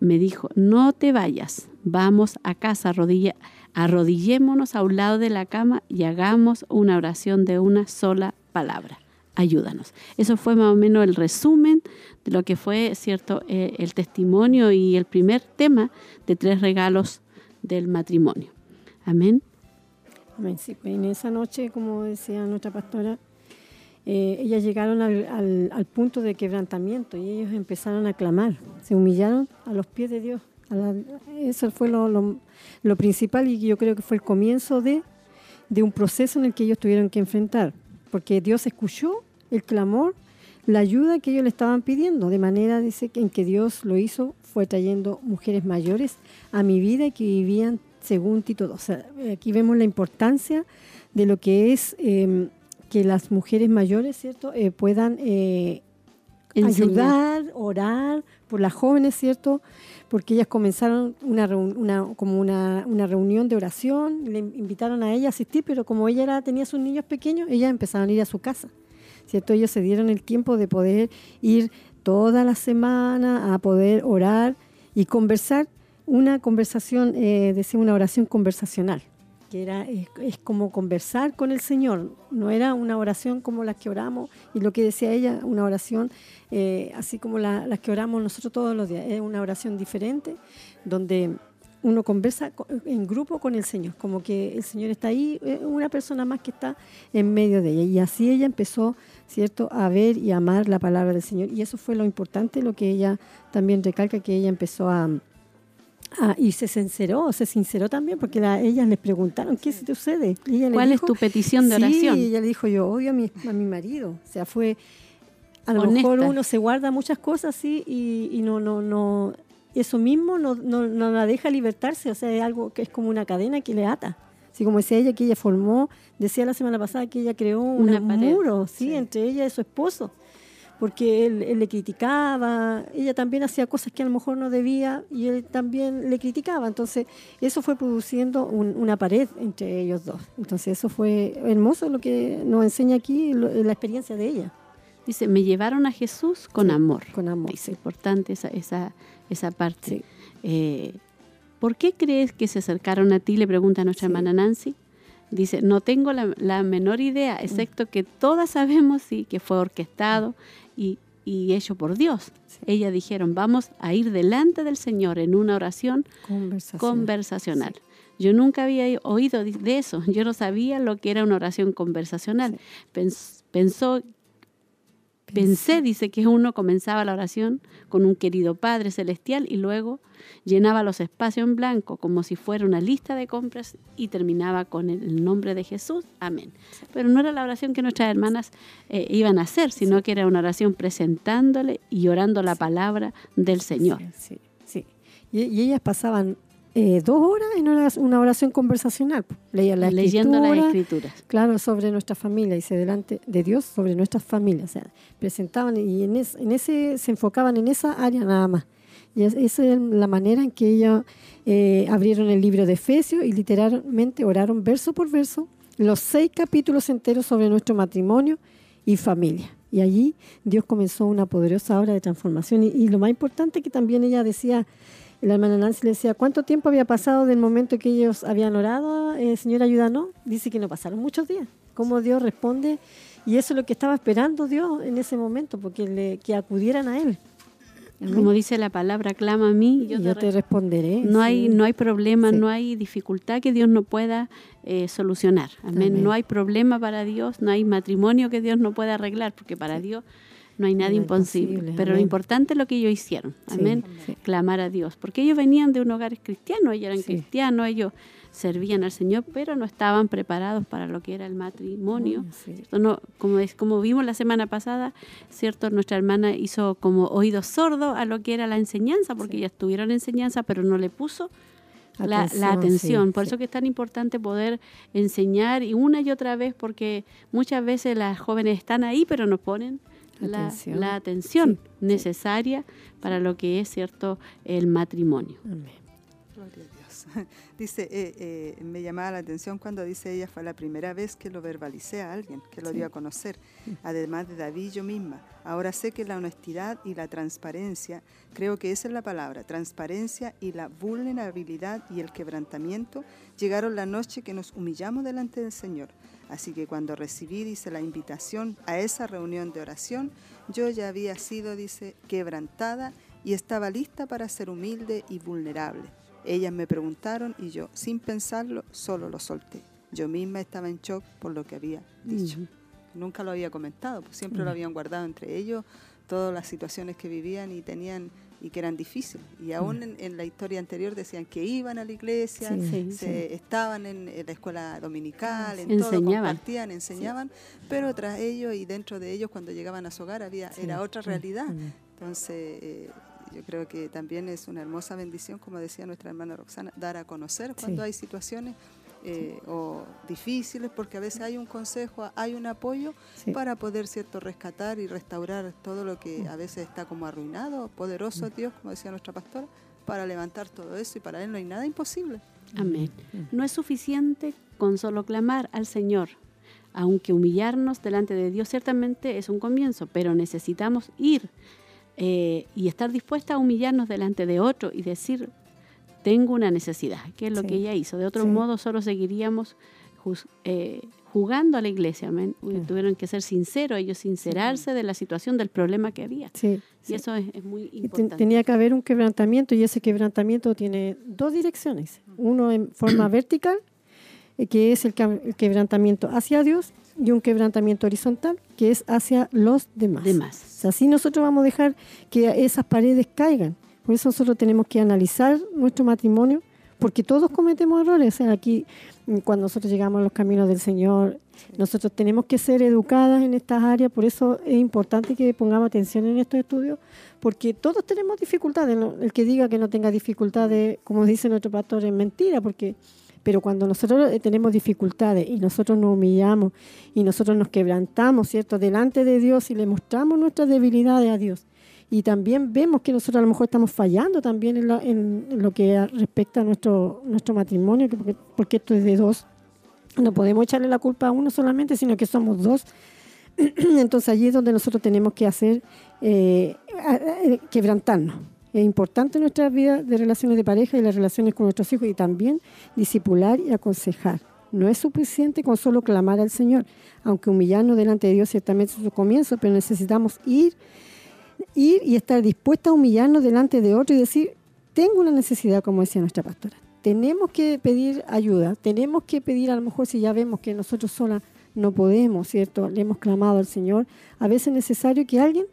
Me dijo, no te vayas, vamos a casa, arrodilla, arrodillémonos a un lado de la cama y hagamos una oración de una sola palabra. Ayúdanos. Eso fue más o menos el resumen de lo que fue, cierto, eh, el testimonio y el primer tema de tres regalos del matrimonio. Amén. En esa noche, como decía nuestra pastora, eh, ellas llegaron al, punto de quebrantamiento y ellos empezaron a clamar, se humillaron a los pies de Dios. Eso fue lo, principal y yo creo que fue el comienzo de, un proceso en el que ellos tuvieron que enfrentar, porque Dios escuchó el clamor, la ayuda que ellos le estaban pidiendo, de manera, dice, en que Dios lo hizo, fue trayendo mujeres mayores a mi vida y que vivían según Tito. O sea, aquí vemos la importancia de lo que es eh, que las mujeres mayores, ¿cierto?, Eh, puedan eh, ayudar, orar por las jóvenes, ¿cierto? Porque ellas comenzaron una, una como una, una reunión de oración, le invitaron a ella a asistir, pero como ella era, tenía sus niños pequeños, ellas empezaron a ir a su casa, ¿cierto? Ellos se dieron el tiempo de poder ir toda la semana a poder orar y conversar, una conversación, eh, decía una oración conversacional, que era, es, como conversar con el Señor, no era una oración como las que oramos, y lo que decía ella, una oración eh, así como la- las que oramos nosotros todos los días, es una oración diferente, donde uno conversa co- en grupo con el Señor, como que el Señor está ahí, eh, una persona más que está en medio de ella. Y así ella empezó, ¿cierto?, a ver y amar la palabra del Señor. Y eso fue lo importante, lo que ella también recalca, que ella empezó a, a- y se sinceró, se sinceró también, porque la- ellas les preguntaron, ¿qué sucede? Y ella le ¿Cuál es tu petición de oración? Sí, ella le dijo, yo odio a mi, a mi marido. O sea, fue, a lo mejor uno se guarda muchas cosas así y, y no, no, no, eso mismo no, no, no la deja libertarse, o sea, es algo que es como una cadena que le ata. Así como decía ella que ella formó, decía la semana pasada que ella creó un Una pared, muro, ¿sí? entre ella y su esposo, porque él, él le criticaba, ella también hacía cosas que a lo mejor no debía y él también le criticaba, entonces eso fue produciendo un- una pared entre ellos dos. Entonces eso fue hermoso lo que nos enseña aquí lo- la experiencia de ella. Dice, me llevaron a Jesús con Sí, amor. con amor, sí. importante esa, esa, esa parte. Sí. Eh, ¿Por qué crees que se acercaron a ti? Le pregunta nuestra Sí. hermana Nancy. Dice, no tengo la, la menor idea, Mm. excepto que todas sabemos sí, que fue orquestado y, y hecho por Dios. Sí. Ellas dijeron, vamos a ir delante del Señor en una oración conversacional. Yo nunca había oído de- eso. Yo no sabía lo que era una oración conversacional. Pens- pensó, pensé, dice que uno comenzaba la oración con un querido Padre Celestial y luego llenaba los espacios en blanco como si fuera una lista de compras y terminaba con el, nombre de Jesús. Amén. Pero no era la oración que nuestras hermanas eh, iban a hacer, sino que era una oración presentándole y orando la palabra del Señor. Sí, sí. Y, y ellas pasaban eh, dos horas en una, una oración conversacional. po. Leían la leyendo las escritura, escrituras. Claro, sobre nuestra familia, dice delante de Dios, sobre nuestras familias. O sea, presentaban y en, es- en ese se enfocaban en esa área nada más. Y es- esa es la manera en que ellos eh, abrieron el libro de Efesios y literalmente oraron verso por verso los seis capítulos enteros sobre nuestro matrimonio y familia. Y allí Dios comenzó una poderosa obra de transformación. Y, y lo más importante que también ella decía, la hermana Nancy le decía, ¿cuánto tiempo había pasado del momento que ellos habían orado, eh, Señor, ayúdanos? Dice que no pasaron muchos días. ¿Cómo Dios responde? Y eso es lo que estaba esperando Dios en ese momento, porque le, que acudieran a Él. Como dice la palabra, clama a mí y yo, yo te responderé. No hay, sí. no hay problema, Sí. no hay dificultad que Dios no pueda eh, solucionar. Amén. Amén. No hay problema para Dios, no hay matrimonio que Dios no pueda arreglar, porque para Dios no hay nada imposible. imposible, Pero lo importante es lo que ellos hicieron. Amén. sí. Clamar a Dios. Porque ellos venían de un hogar cristiano, ellos eran Sí. cristianos, ellos servían al Señor, pero no estaban preparados para lo que era el matrimonio. Sí. ¿cierto? No, como, es, como vimos la semana pasada, ¿cierto? Nuestra hermana hizo como oídos sordos a lo que era la enseñanza, porque ellas tuvieron enseñanza, pero no le puso la, la Atención, atención. sí, Por sí. eso que es tan importante poder enseñar y una y otra vez, porque muchas veces las jóvenes están ahí, pero no ponen la, Atención. la atención Sí, sí. necesaria para lo que es cierto el matrimonio. Amén. Gloria a Dios. Dice, eh, eh, me llamaba la atención cuando dice ella, fue la primera vez que lo verbalicé a alguien, que lo Sí. dio a conocer, además de David yo misma. Ahora sé que la honestidad y la transparencia, creo que esa es la palabra, transparencia y la vulnerabilidad y el quebrantamiento, llegaron la noche que nos humillamos delante del Señor. Así que cuando recibí, dice, la invitación a esa reunión de oración, yo ya había sido, dice, quebrantada y estaba lista para ser humilde y vulnerable. Ellas me preguntaron y yo, sin pensarlo, solo lo solté. Yo misma estaba en shock por lo que había dicho. Nunca lo había comentado, pues siempre lo habían guardado entre ellos, todas las situaciones que vivían y tenían y que eran difíciles. Y aún en, en la historia anterior decían que iban a la iglesia, Sí, Sí, se, estaban en, en la escuela dominical, en todo, Enseñaban. compartían, enseñaban, pero tras ellos y dentro de ellos cuando llegaban a su hogar había, era otra realidad. Entonces, eh, yo creo que también es una hermosa bendición, como decía nuestra hermana Roxana, dar a conocer cuando hay situaciones eh, o difíciles, porque a veces hay un consejo, hay un apoyo Sí. para poder cierto rescatar y restaurar todo lo que Mm. a veces está como arruinado. Poderoso es Dios, como decía nuestra pastora, para levantar todo eso y para Él no hay nada imposible. Amén. No es suficiente con solo clamar al Señor. Aunque humillarnos delante de Dios ciertamente es un comienzo, pero necesitamos ir eh, y estar dispuesta a humillarnos delante de otro y decir, tengo una necesidad, que es lo Sí. que ella hizo. De otro Sí. modo, solo seguiríamos eh, jugando a la iglesia. Sí. Tuvieron que ser sinceros, ellos sincerarse de la situación, del problema que había. Y eso es, es muy importante. tenía que haber un quebrantamiento y ese quebrantamiento tiene dos direcciones. Uno en forma vertical, eh, que es el quebrantamiento hacia Dios, y un quebrantamiento horizontal, que es hacia los demás. Demás. O sea, así nosotros vamos a dejar que esas paredes caigan. Por eso nosotros tenemos que analizar nuestro matrimonio, porque todos cometemos errores. Aquí, cuando nosotros llegamos a los caminos del Señor, nosotros tenemos que ser educadas en estas áreas. Por eso es importante que pongamos atención en estos estudios, porque todos tenemos dificultades. El que diga que no tenga dificultades, como dice nuestro pastor, es mentira, porque pero cuando nosotros eh, tenemos dificultades y nosotros nos humillamos y nosotros nos quebrantamos, ¿cierto? Delante de Dios y le mostramos nuestras debilidades a Dios. Y también vemos que nosotros a lo mejor estamos fallando también en, la- en- lo que respecta a nuestro, nuestro matrimonio, que porque, porque esto es de dos. No podemos echarle la culpa a uno solamente, sino que somos dos. Entonces allí es donde nosotros tenemos que hacer, eh, eh, quebrantarnos. Es importante en nuestras vidas de relaciones de pareja y las relaciones con nuestros hijos y también disipular y aconsejar. No es suficiente con solo clamar al Señor, aunque humillarnos delante de Dios ciertamente es su comienzo, pero necesitamos ir, ir y estar dispuesta a humillarnos delante de otro y decir, tengo una necesidad, como decía nuestra pastora. Tenemos que pedir ayuda, tenemos que pedir a lo mejor si ya vemos que nosotros solas no podemos, ¿cierto? Le hemos clamado al Señor. A veces es necesario que alguien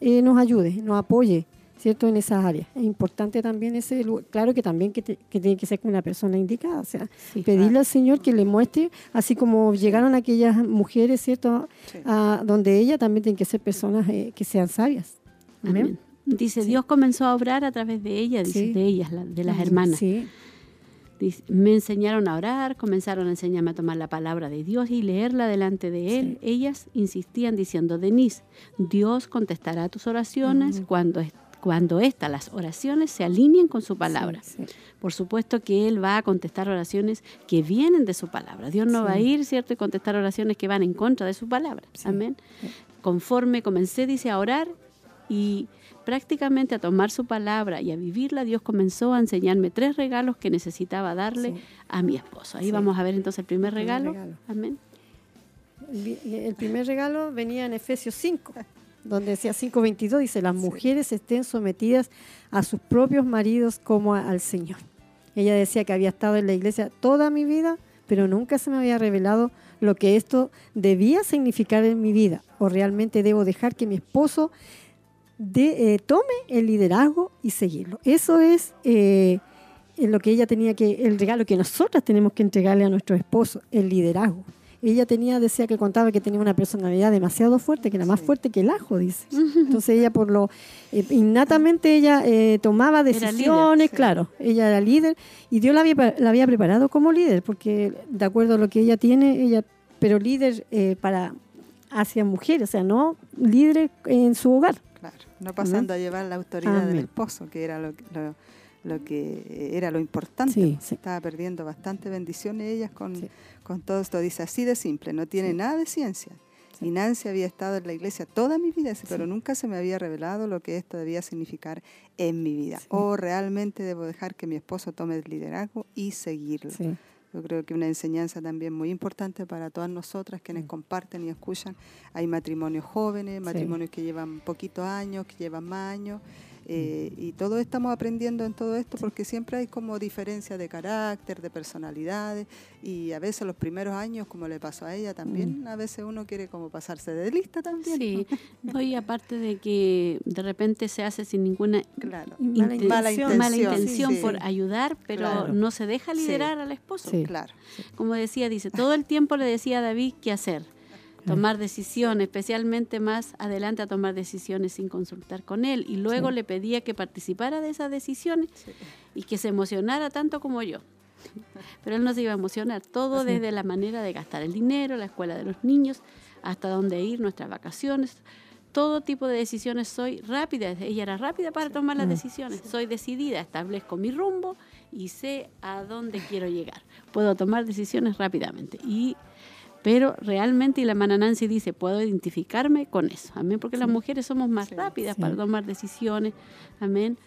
eh, nos ayude, nos apoye, ¿cierto? En esas áreas. Es importante también ese lugar. Claro que también que, te- que tiene que ser con una persona indicada, o sea, Sí. pedirle al Señor que le muestre, así como llegaron aquellas mujeres, ¿cierto? Sí. A donde ella también tienen que ser personas eh, que sean sabias. Amén. Amén. Dice, Sí. Dios comenzó a obrar a través de ella, dice, Sí. de ellas, la- de las hermanas. Sí, Dice, me enseñaron a orar, comenzaron a enseñarme a tomar la palabra de Dios y leerla delante de Él. Ellas insistían diciendo, Denise, Dios contestará tus oraciones cuando, cuando estas, las oraciones, se alineen con su palabra. sí, sí. Por supuesto que Él va a contestar oraciones que vienen de su palabra. Dios no Sí. va a ir, ¿cierto?, y contestar oraciones que van en contra de su palabra. Amén. Conforme comencé, dice, a orar y prácticamente a tomar su palabra y a vivirla, Dios comenzó a enseñarme tres regalos que necesitaba darle Sí. a mi esposo. Ahí Sí. vamos a ver entonces el primer El primer regalo. regalo. Amén. El primer regalo venía en Efesios 5. donde decía 5.22, dice, las mujeres estén sometidas a sus propios maridos como al Señor. Ella decía que había estado en la iglesia toda mi vida, pero nunca se me había revelado lo que esto debía significar en mi vida, o realmente debo dejar que mi esposo de- eh, tome el liderazgo y seguirlo. Eso es eh, lo que ella tenía que, el regalo que nosotras tenemos que entregarle a nuestro esposo, el liderazgo. Ella tenía, decía que contaba que tenía una personalidad demasiado fuerte, que era más Sí. fuerte que el ajo, dice. Entonces ella por lo, eh, innatamente ella eh, tomaba líder, decisiones, sí. claro, ella era líder y Dios la había, la había preparado como líder, porque de acuerdo a lo que ella tiene, ella, pero líder eh, para hacia mujeres, o sea, no líder en su hogar. No pasando a llevar la autoridad del esposo, que era lo, lo, lo que era lo importante. Sí, pues. sí. Estaba perdiendo bastante bendiciones ellas con, Sí. con todo esto. Dice así de simple, no tiene nada de ciencia. Y Nancy había estado en la iglesia toda mi vida, pero nunca se me había revelado lo que esto debía significar en mi vida. O realmente debo dejar que mi esposo tome el liderazgo y seguirlo. Yo creo que una enseñanza también muy importante para todas nosotras quienes comparten y escuchan. Hay matrimonios jóvenes, matrimonios que llevan poquitos años, que llevan más años. Eh, y todos estamos aprendiendo en todo esto porque siempre hay como diferencia de carácter, de personalidades y a veces los primeros años, como le pasó a ella también, a veces uno quiere como pasarse de lista también. Sí, no, y aparte de que de repente se hace sin ninguna Claro. Mala inten- Mala intención. mala intención, intención sí. por ayudar, pero Claro. no se deja Sí. liderar al esposo. Sí. Claro. Como decía, dice, todo el tiempo le decía a David qué hacer. Tomar decisiones, especialmente más adelante a tomar decisiones sin consultar con él. Y luego Sí. le pedía que participara de esas decisiones Sí. y que se emocionara tanto como yo. Pero él no se iba a emocionar, todo desde la manera de gastar el dinero, la escuela de los niños, hasta dónde ir, nuestras vacaciones, todo tipo de decisiones soy rápida. Ella era rápida para tomar las decisiones. Soy decidida, establezco mi rumbo y sé a dónde quiero llegar. Puedo tomar decisiones rápidamente. Y pero realmente, y la hermana Nancy dice, puedo identificarme con eso. Amén, porque las mujeres somos más Sí. rápidas Sí. para tomar decisiones. Amén.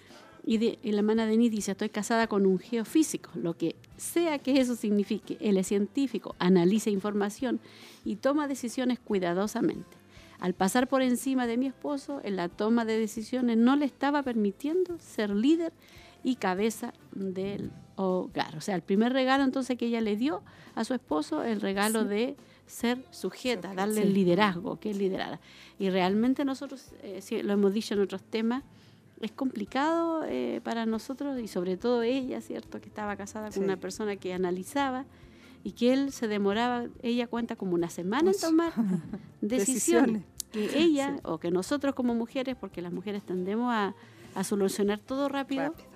Y, de- y la hermana Denise dice, estoy casada con un geofísico, lo que sea que eso signifique. Él es científico, analiza información y toma decisiones cuidadosamente. Al pasar por encima de mi esposo en la toma de decisiones, no le estaba permitiendo ser líder y cabeza del hogar. O sea, el primer regalo entonces que ella le dio a su esposo, el regalo de ser sujeta, darle el liderazgo, que él liderara. Y realmente nosotros, eh, sí, lo hemos dicho en otros temas, es complicado eh, para nosotros y sobre todo ella, ¿cierto? Que estaba casada con Sí. una persona que analizaba y que él se demoraba, ella cuenta como una semana en tomar decisiones. Decisiones. Que ella o que nosotros como mujeres, porque las mujeres tendemos a, a solucionar todo rápido. Rápido,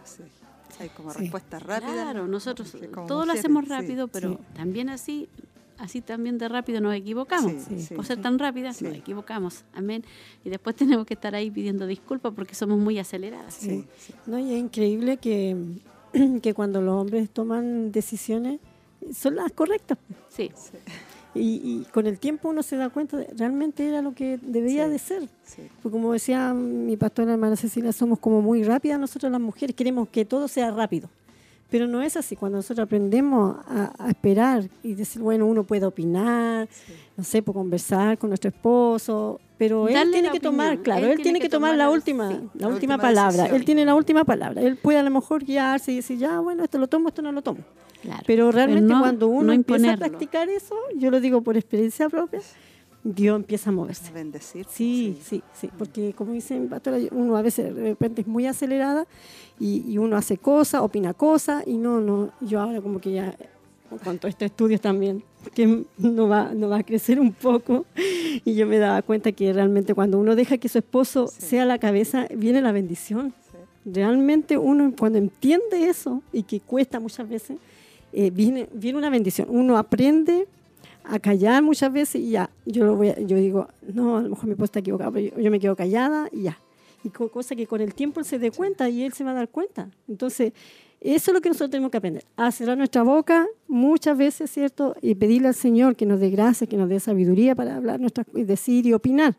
Hay como Sí. respuestas rápidas. Claro, nosotros como todo lo hacemos sí. rápido, pero sí. también así, así también de rápido nos equivocamos. Sí, sí. Por ser tan rápidas Sí. nos equivocamos. Amén. Y después tenemos que estar ahí pidiendo disculpas porque somos muy aceleradas. Sí, sí. No, y es increíble que, que cuando los hombres toman decisiones son las correctas. Sí. Y, y con el tiempo uno se da cuenta de realmente era lo que debería Sí. de ser. sí. Porque como decía mi pastora hermana Cecilia, somos como muy rápidas nosotros las mujeres, queremos que todo sea rápido. Pero no es así, cuando nosotros aprendemos a, a esperar y decir, bueno, uno puede opinar, no sé, puede conversar con nuestro esposo, pero él tiene que tomar, claro, él, tiene que tomar la última, la, la última, última palabra, decisión. él tiene la última palabra, él puede a lo mejor guiarse y decir, ya, bueno, esto lo tomo, esto no lo tomo. Claro. Pero realmente no- cuando uno no empieza a practicar eso, yo lo digo por experiencia propia, Dios empieza a moverse. Bendecir. Sí, sí, sí, porque como dice mi pastora, uno a veces de repente es muy acelerada y, y uno hace cosas, opina cosas y no, no, yo ahora como que ya, con a estos estudios también, que no va, no va a crecer un poco y yo me daba cuenta que realmente cuando uno deja que su esposo Sí. sea la cabeza, viene la bendición. Sí. Realmente uno cuando entiende eso y que cuesta muchas veces, eh, viene, viene una bendición. Uno aprende a callar muchas veces y ya, yo, lo voy a- yo digo, no, a lo mejor mi esposo está equivocado, pero yo, yo me quedo callada y ya. Y co- cosa que con el tiempo él se dé cuenta y él se va a dar cuenta. Entonces, eso es lo que nosotros tenemos que aprender, a cerrar nuestra boca muchas veces, ¿cierto? Y pedirle al Señor que nos dé gracia, que nos dé sabiduría para hablar, nuestras, decir y opinar.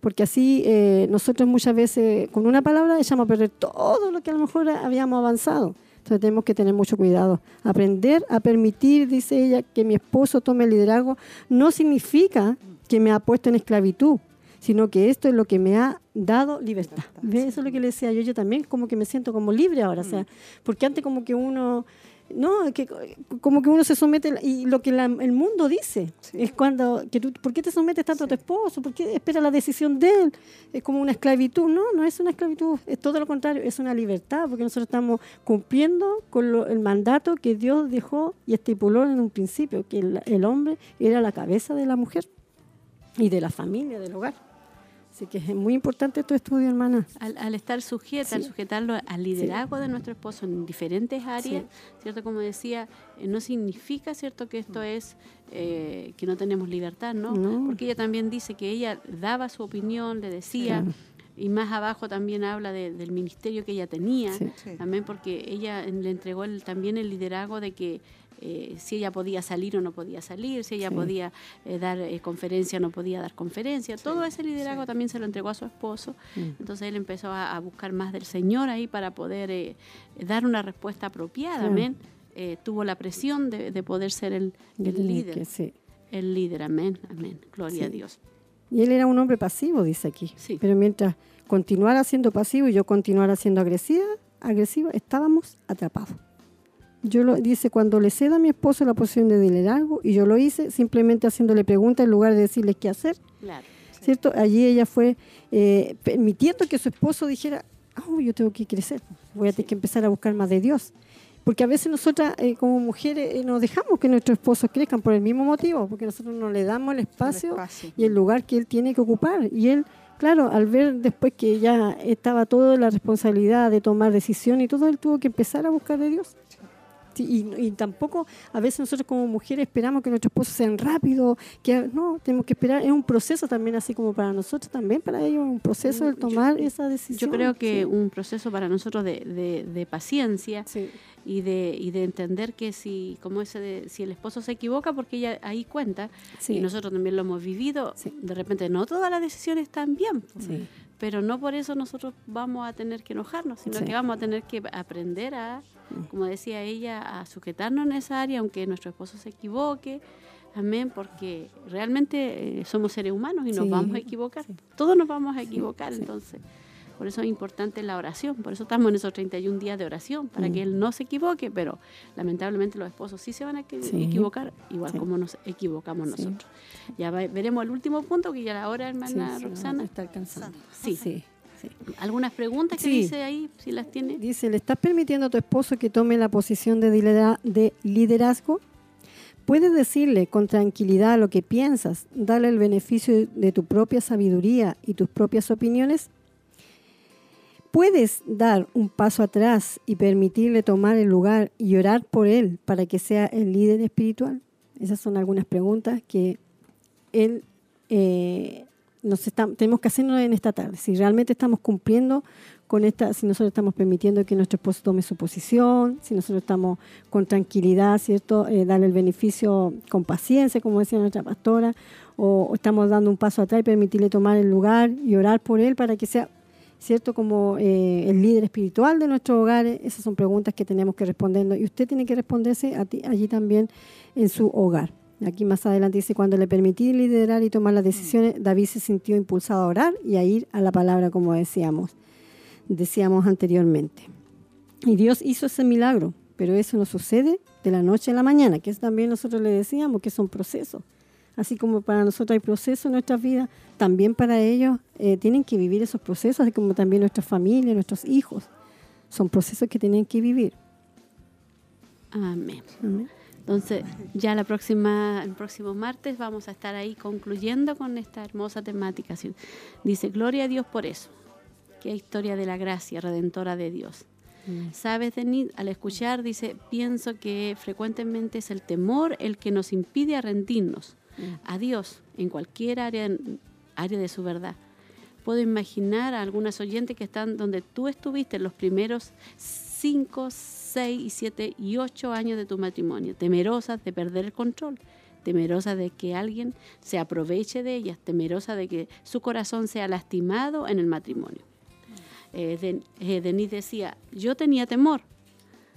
Porque así eh, nosotros muchas veces con una palabra echamos a perder todo lo que a lo mejor habíamos avanzado. Entonces tenemos que tener mucho cuidado. Aprender a permitir, dice ella, que mi esposo tome el liderazgo no significa que me ha puesto en esclavitud, sino que esto es lo que me ha dado libertad. Libertad, ¿Ve? sí. Eso es lo que le decía yo, yo también como que me siento como libre ahora, o sea, Mm. porque antes como que uno, no, que como que uno se somete, y lo que la- el mundo dice, Sí. es cuando, que tú, ¿por qué te sometes tanto a tu esposo? ¿Por qué espera la decisión de él? Es como una esclavitud, no, no es una esclavitud, es todo lo contrario, es una libertad, porque nosotros estamos cumpliendo con lo- el mandato que Dios dejó y estipuló en un principio, que el, el hombre era la cabeza de la mujer y de la familia, del hogar. Así que es muy importante tu estudio, hermana. Al, al estar sujeta, al sujetarlo al liderazgo de nuestro esposo en diferentes áreas, ¿cierto? Como decía, eh, no significa, ¿cierto?, que esto es eh, que no tenemos libertad, ¿no? No. Porque ella también dice que ella daba su opinión, le decía, Claro. y más abajo también habla de- del ministerio que ella tenía, Sí. Sí. también porque ella le entregó el- también el liderazgo de que eh, si ella podía salir o no podía salir, si ella Sí. podía eh, dar eh, conferencia o no podía dar conferencia. Todo ese liderazgo sí. también se lo entregó a su esposo. Mm. Entonces él empezó a, a buscar más del Señor ahí para poder dar una respuesta apropiada. Amén. Tuvo la presión de, de poder ser el, el líder. sí. El líder, amén, amén. Gloria a Dios. Y él era un hombre pasivo, dice aquí. Pero mientras continuara siendo pasivo y yo continuara siendo agresiva, agresiva estábamos atrapados. Yo lo dice cuando le cedo a mi esposo la posición de liderazgo y yo lo hice simplemente haciéndole preguntas en lugar de decirle qué hacer, Claro. ¿cierto? Allí ella fue eh, permitiendo que su esposo dijera, oh, yo tengo que crecer, voy a tener que empezar a buscar más de Dios. Porque a veces nosotras eh, como mujeres eh, nos dejamos que nuestros esposos crezcan por el mismo motivo, porque nosotros no le damos el El espacio espacio. y el lugar que él tiene que ocupar. Y él, claro, al ver después que ya estaba toda la responsabilidad de tomar decisión y todo, él tuvo que empezar a buscar de Dios. Sí, y, y tampoco a veces nosotros como mujeres esperamos que nuestros esposos sean rápidos, que no, tenemos que esperar, es un proceso también así como para nosotros, también para ellos, un proceso el Yo- tomar esa decisión. Yo creo que sí. un proceso para nosotros de, de- de paciencia Sí, y de, y de entender que si, como ese de- si el esposo se equivoca, porque ella ahí cuenta, sí, y nosotros también lo hemos vivido, de repente no todas las decisiones están bien, sí, pero no por eso nosotros vamos a tener que enojarnos, sino que vamos a tener que aprender a, como decía ella, a sujetarnos en esa área, aunque nuestro esposo se equivoque. Amén, porque realmente eh, somos seres humanos y nos Sí, vamos a equivocar. sí. Todos nos vamos a equivocar, sí. entonces. Por eso es importante la oración, por eso estamos en esos 31 días de oración, para Mm. que él no se equivoque, pero lamentablemente los esposos sí se van a equivocar, igual como nos equivocamos nosotros. Ya va- veremos el último punto, que ya la hora, hermana Roxana. está alcanzando. Sí. Sí. ¿Algunas preguntas que Sí. dice ahí, si las tiene? Dice, ¿le estás permitiendo a tu esposo que tome la posición de liderazgo? Puedes decirle con tranquilidad lo que piensas, darle el beneficio de tu propia sabiduría y tus propias opiniones. Puedes dar un paso atrás y permitirle tomar el lugar y orar por él para que sea el líder espiritual. Esas son algunas preguntas que él eh, tenemos que hacernos en esta tarde. Si realmente estamos cumpliendo con esta, si nosotros estamos permitiendo que nuestro esposo tome su posición, si nosotros estamos con tranquilidad, ¿cierto? Eh, darle el beneficio con paciencia, como decía nuestra pastora, o, estamos dando un paso atrás y permitirle tomar el lugar y orar por él para que sea, ¿cierto? Como eh, el líder espiritual de nuestros hogares. Esas son preguntas que tenemos que responder. Y usted tiene que responderse a allí también en su hogar. Aquí más adelante dice, cuando le permití liderar y tomar las decisiones, David se sintió impulsado a orar y a ir a la palabra, como decíamos, decíamos anteriormente. Y Dios hizo ese milagro, pero eso no sucede de la noche a la mañana, que es también nosotros le decíamos que son procesos. Así como para nosotros hay procesos en nuestras vidas, también para ellos eh, tienen que vivir esos procesos, así como también nuestras familias, nuestros hijos. Son procesos que tienen que vivir. Amén. Amén. Entonces, ya la próxima, el próximo martes vamos a estar ahí concluyendo con esta hermosa temática. Dice, gloria a Dios por eso. Qué historia de la gracia redentora de Dios. Sabes, Denis, al escuchar, dice, pienso que frecuentemente es el temor el que nos impide a rendirnos a Dios en cualquier área, área de su verdad. Puedo imaginar a algunas oyentes que están donde tú estuviste en los primeros 5, 6 y 7 y 8 años de tu matrimonio, temerosas de perder el control, temerosas de que alguien se aproveche de ellas, temerosas de que su corazón sea lastimado en el matrimonio. Eh, eh, Denise decía, yo tenía temor.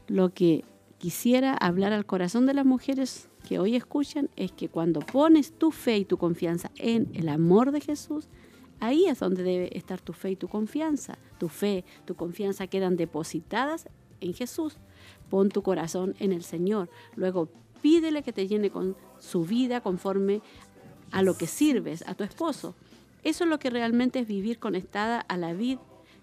Lo que quisiera hablar al corazón de las mujeres que hoy escuchan es que cuando pones tu fe y tu confianza en el amor de Jesús, Ahí es donde debe estar tu fe y tu confianza. Tu fe, tu confianza quedan depositadas en Jesús. Pon tu corazón en el Señor. Luego pídele que te llene con su vida conforme a lo que sirves, a tu esposo. Eso es lo que realmente es vivir conectada a la vid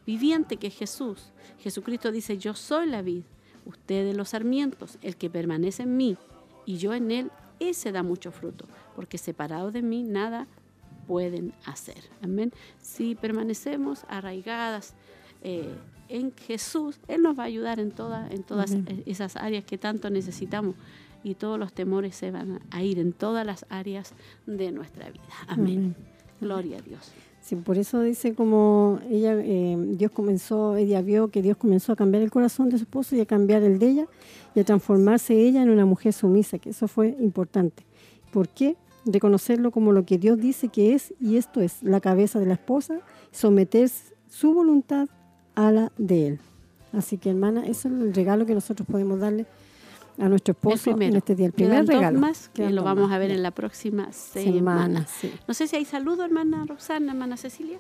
viviente que es Jesús. Jesucristo dice, yo soy la vid, ustedes los sarmientos, el que permanece en mí y yo en él, ese da mucho fruto, porque separado de mí nada pueden hacer. Amén. Si permanecemos arraigadas eh, en Jesús, Él nos va a ayudar en, toda, en todas esas áreas que tanto necesitamos y todos los temores se van a ir en todas las áreas de nuestra vida. Amén. Gloria a Dios. Sí, por eso dice como ella, eh, Dios comenzó, ella vio que Dios comenzó a cambiar el corazón de su esposo y a cambiar el de ella y a transformarse ella en una mujer sumisa, que eso fue importante. ¿Por qué? Reconocerlo como lo que Dios dice que es y esto es la cabeza de la esposa, someter su voluntad a la de él. Así que hermana, eso es el regalo que nosotros podemos darle a nuestro esposo en este día. El primer regalo. más que lo vamos a ver en la próxima semana. No sé si hay saludo, hermana Roxana, hermana Cecilia.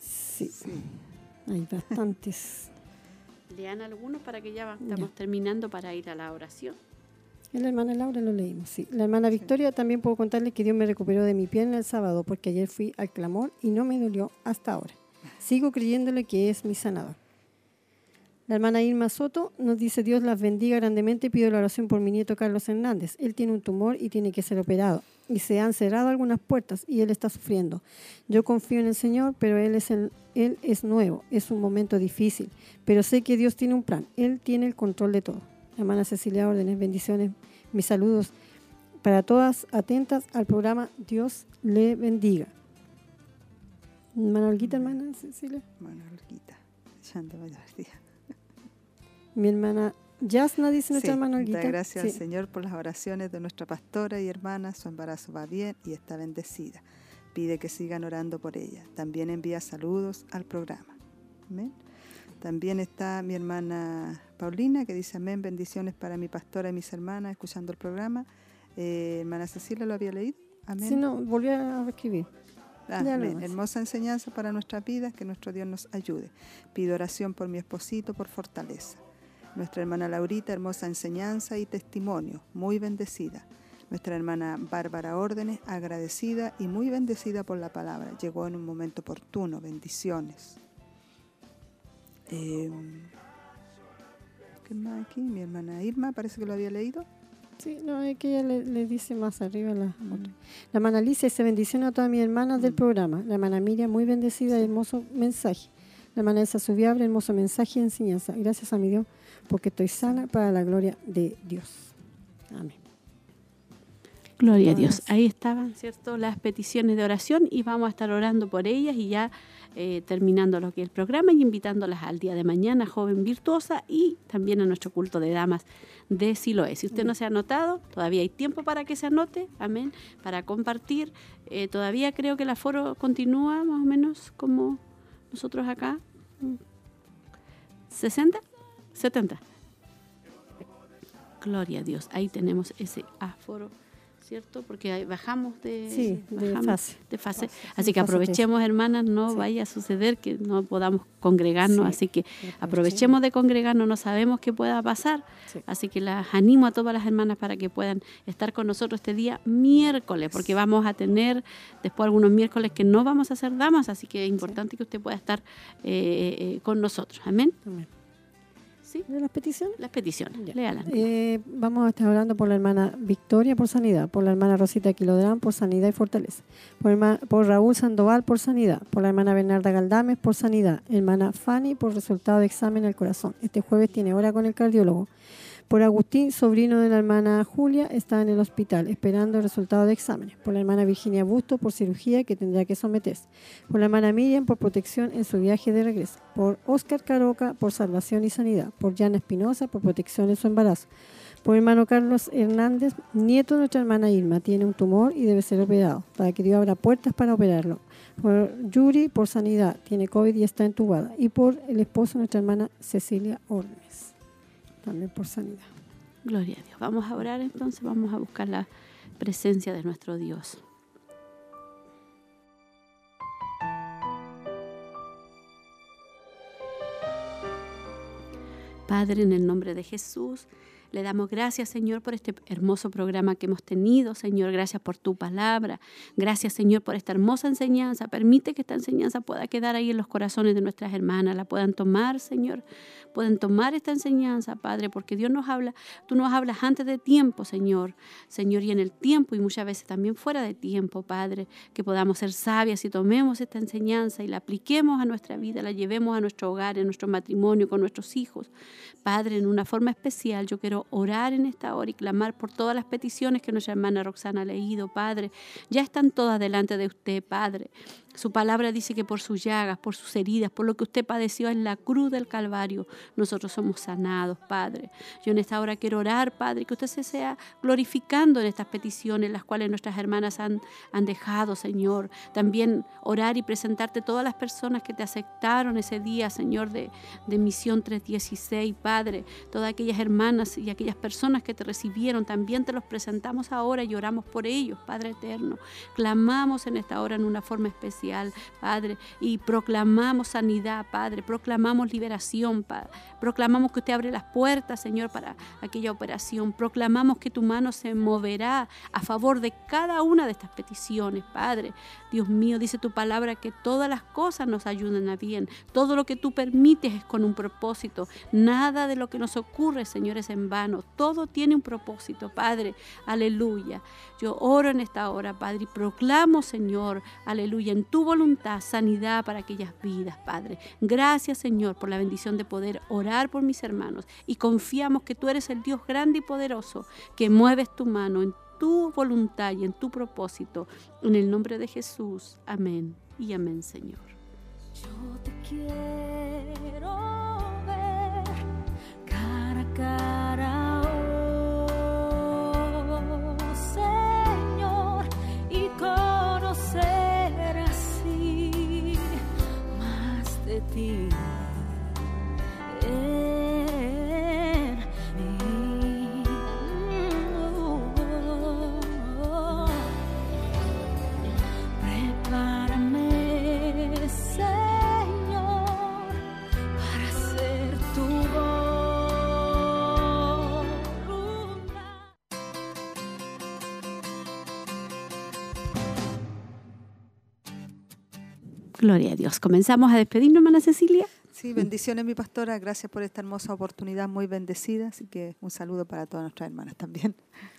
Sí, hay bastantes. Lean algunos para que ya estamos terminando para ir a la oración. La hermana Laura lo leímos, sí. La hermana Victoria también puedo contarle que Dios me recuperó de mi pierna el sábado porque ayer fui al clamor y no me dolió hasta ahora. Sigo creyéndole que es mi sanador. La hermana Irma Soto nos dice, Dios las bendiga grandemente, pido la oración por mi nieto Carlos Hernández. Él tiene un tumor y tiene que ser operado. Y se han cerrado algunas puertas y él está sufriendo. Yo confío en el Señor, pero él es, nuevo, es un momento difícil. Pero sé que Dios tiene un plan, Él tiene el control de todo. hermana Cecilia Órdenes, bendiciones, mis saludos para todas atentas al programa. Dios le bendiga. Hermana hermana Cecilia. Hermana Mi hermana Yasna dice nuestra hermana Olguita. gracias al Señor por las oraciones de nuestra pastora y hermana. Su embarazo va bien y está bendecida. Pide que sigan orando por ella. También envía saludos al programa. Amén. También está mi hermana Paulina que dice amén, bendiciones para mi pastora y mis hermanas escuchando el programa. Eh, hermana Cecilia lo había leído. Amén. Sí, no, volví a escribir. Hermosa enseñanza para nuestras vidas, que nuestro Dios nos ayude. Pido oración por mi esposito, por fortaleza. Nuestra hermana Laurita, hermosa enseñanza y testimonio, muy bendecida. Nuestra hermana Bárbara Órdenes, agradecida y muy bendecida por la palabra. Llegó en un momento oportuno, bendiciones. Em, ¿Qué más aquí? Mi hermana Irma, parece que lo había leído. Sí, no, es que ella le, dice más arriba la La hermana Alicia se bendición a todas mis hermanas del programa. La hermana Miriam, muy bendecida, hermoso mensaje. La hermana Elsa Subiabre, hermoso mensaje y enseñanza. Gracias a mi Dios, porque estoy sana para la gloria de Dios. Amén. Gloria a Dios. Ahí estaban, ¿cierto?, las peticiones de oración y vamos a estar orando por ellas y ya eh, terminando lo que es el programa y invitándolas al día de mañana, joven virtuosa, y también a nuestro culto de damas de Siloé. Si usted no se ha anotado, todavía hay tiempo para que se anote, amén, para compartir. Eh, todavía creo que el aforo continúa más o menos como nosotros acá. ¿60? ¿70? Gloria a Dios, ahí tenemos ese aforo ¿cierto? Porque bajamos de, fase. Así que aprovechemos, hermanas, no vaya a suceder que no podamos congregarnos, así que aprovechemos de congregarnos, no sabemos qué pueda pasar, así que las animo a todas las hermanas para que puedan estar con nosotros este día miércoles, porque vamos a tener después algunos miércoles que no vamos a hacer damas, así que es importante que usted pueda estar eh, eh, con nosotros. Amén. Amén. ¿De las peticiones? Las peticiones, eh, vamos a estar hablando por la hermana Victoria por sanidad, por la hermana Rosita Quilodrán por sanidad y fortaleza, por, por Raúl Sandoval por sanidad, por la hermana Bernarda Galdames por sanidad, hermana Fanny por resultado de examen al corazón. Este jueves tiene hora con el cardiólogo. Por Agustín, sobrino de la hermana Julia, está en el hospital esperando el resultado de exámenes. Por la hermana Virginia Busto, por cirugía que tendrá que someterse. Por la hermana Miriam, por protección en su viaje de regreso. Por Oscar Caroca, por salvación y sanidad. Por Jana Espinosa, por protección en su embarazo. Por hermano Carlos Hernández, nieto de nuestra hermana Irma, tiene un tumor y debe ser operado, para que Dios abra puertas para operarlo. Por Yuri, por sanidad, tiene COVID y está entubada. Y por el esposo de nuestra hermana Cecilia Órdenes también por sanidad. Gloria a Dios. Vamos a orar entonces, vamos a buscar la presencia de nuestro Dios. Padre, en el nombre de Jesús, le damos gracias, Señor, por este hermoso programa que hemos tenido. Señor, gracias por tu palabra. Gracias, Señor, por esta hermosa enseñanza. Permite que esta enseñanza pueda quedar ahí en los corazones de nuestras hermanas. La puedan tomar, Señor. Pueden tomar esta enseñanza, Padre, porque Dios nos habla. Tú nos hablas antes de tiempo, Señor. Señor, y en el tiempo y muchas veces también fuera de tiempo, Padre. Que podamos ser sabias y tomemos esta enseñanza y la apliquemos a nuestra vida, la llevemos a nuestro hogar, en nuestro matrimonio, con nuestros hijos. Padre, en una forma especial, yo quiero orar en esta hora y clamar por todas las peticiones que nuestra hermana Roxana ha leído, Padre. Ya están todas delante de usted, Padre. Su palabra dice que por sus llagas, por sus heridas, por lo que usted padeció en la cruz del Calvario, nosotros somos sanados, Padre. Yo en esta hora quiero orar, Padre, que usted se sea glorificando en estas peticiones, las cuales nuestras hermanas han, han dejado, Señor. También orar y presentarte todas las personas que te aceptaron ese día, Señor, de, de Misión 316, Padre. Todas aquellas hermanas y aquellas personas que te recibieron, también te los presentamos ahora y oramos por ellos, Padre eterno. Clamamos en esta hora en una forma especial Padre, y proclamamos sanidad, Padre, proclamamos liberación, Padre, proclamamos que usted abre las puertas, Señor, para aquella operación, proclamamos que tu mano se moverá a favor de cada una de estas peticiones, Padre. Dios mío, dice tu palabra que todas las cosas nos ayudan a bien, todo lo que tú permites es con un propósito, nada de lo que nos ocurre, Señor, es en vano, todo tiene un propósito, Padre, aleluya. Yo oro en esta hora, Padre, y proclamo, Señor, aleluya, en tu voluntad, sanidad para aquellas vidas, Padre. Gracias, Señor, por la bendición de poder orar por mis hermanos y confiamos que tú eres el Dios grande y poderoso que mueves tu mano en tu voluntad y en tu propósito. En el nombre de Jesús. Amén y amén, Señor. Yo te quiero ver cara a cara, de ti. Gloria a Dios. Comenzamos a despedirnos, hermana Cecilia. Sí, bendiciones mi pastora, gracias por esta hermosa oportunidad, muy bendecida, así que un saludo para todas nuestras hermanas también.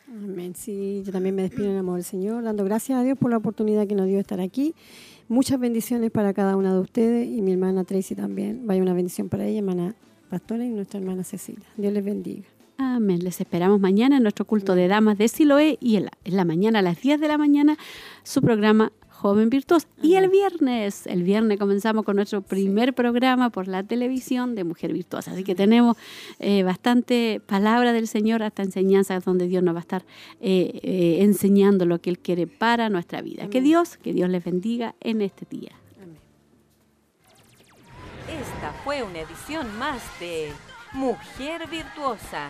Amén. Sí, yo también me despido en el amor del Señor, dando gracias a Dios por la oportunidad que nos dio de estar aquí. Muchas bendiciones para cada una de ustedes y mi hermana Tracy también. Vaya una bendición para ella, hermana Pastora y nuestra hermana Cecilia. Dios les bendiga. Amén. Les esperamos mañana en nuestro culto de damas de Siloé y en la, en la mañana, a las 10 de la mañana, su programa Joven Virtuosa. Y el viernes, el viernes comenzamos con nuestro primer programa por la televisión de Mujer Virtuosa. Así que tenemos eh, bastante palabra del Señor, hasta enseñanzas donde Dios nos va a estar eh, eh, enseñando lo que Él quiere para nuestra vida. Que Dios, que Dios les bendiga en este día. Esta fue una edición más de Mujer Virtuosa.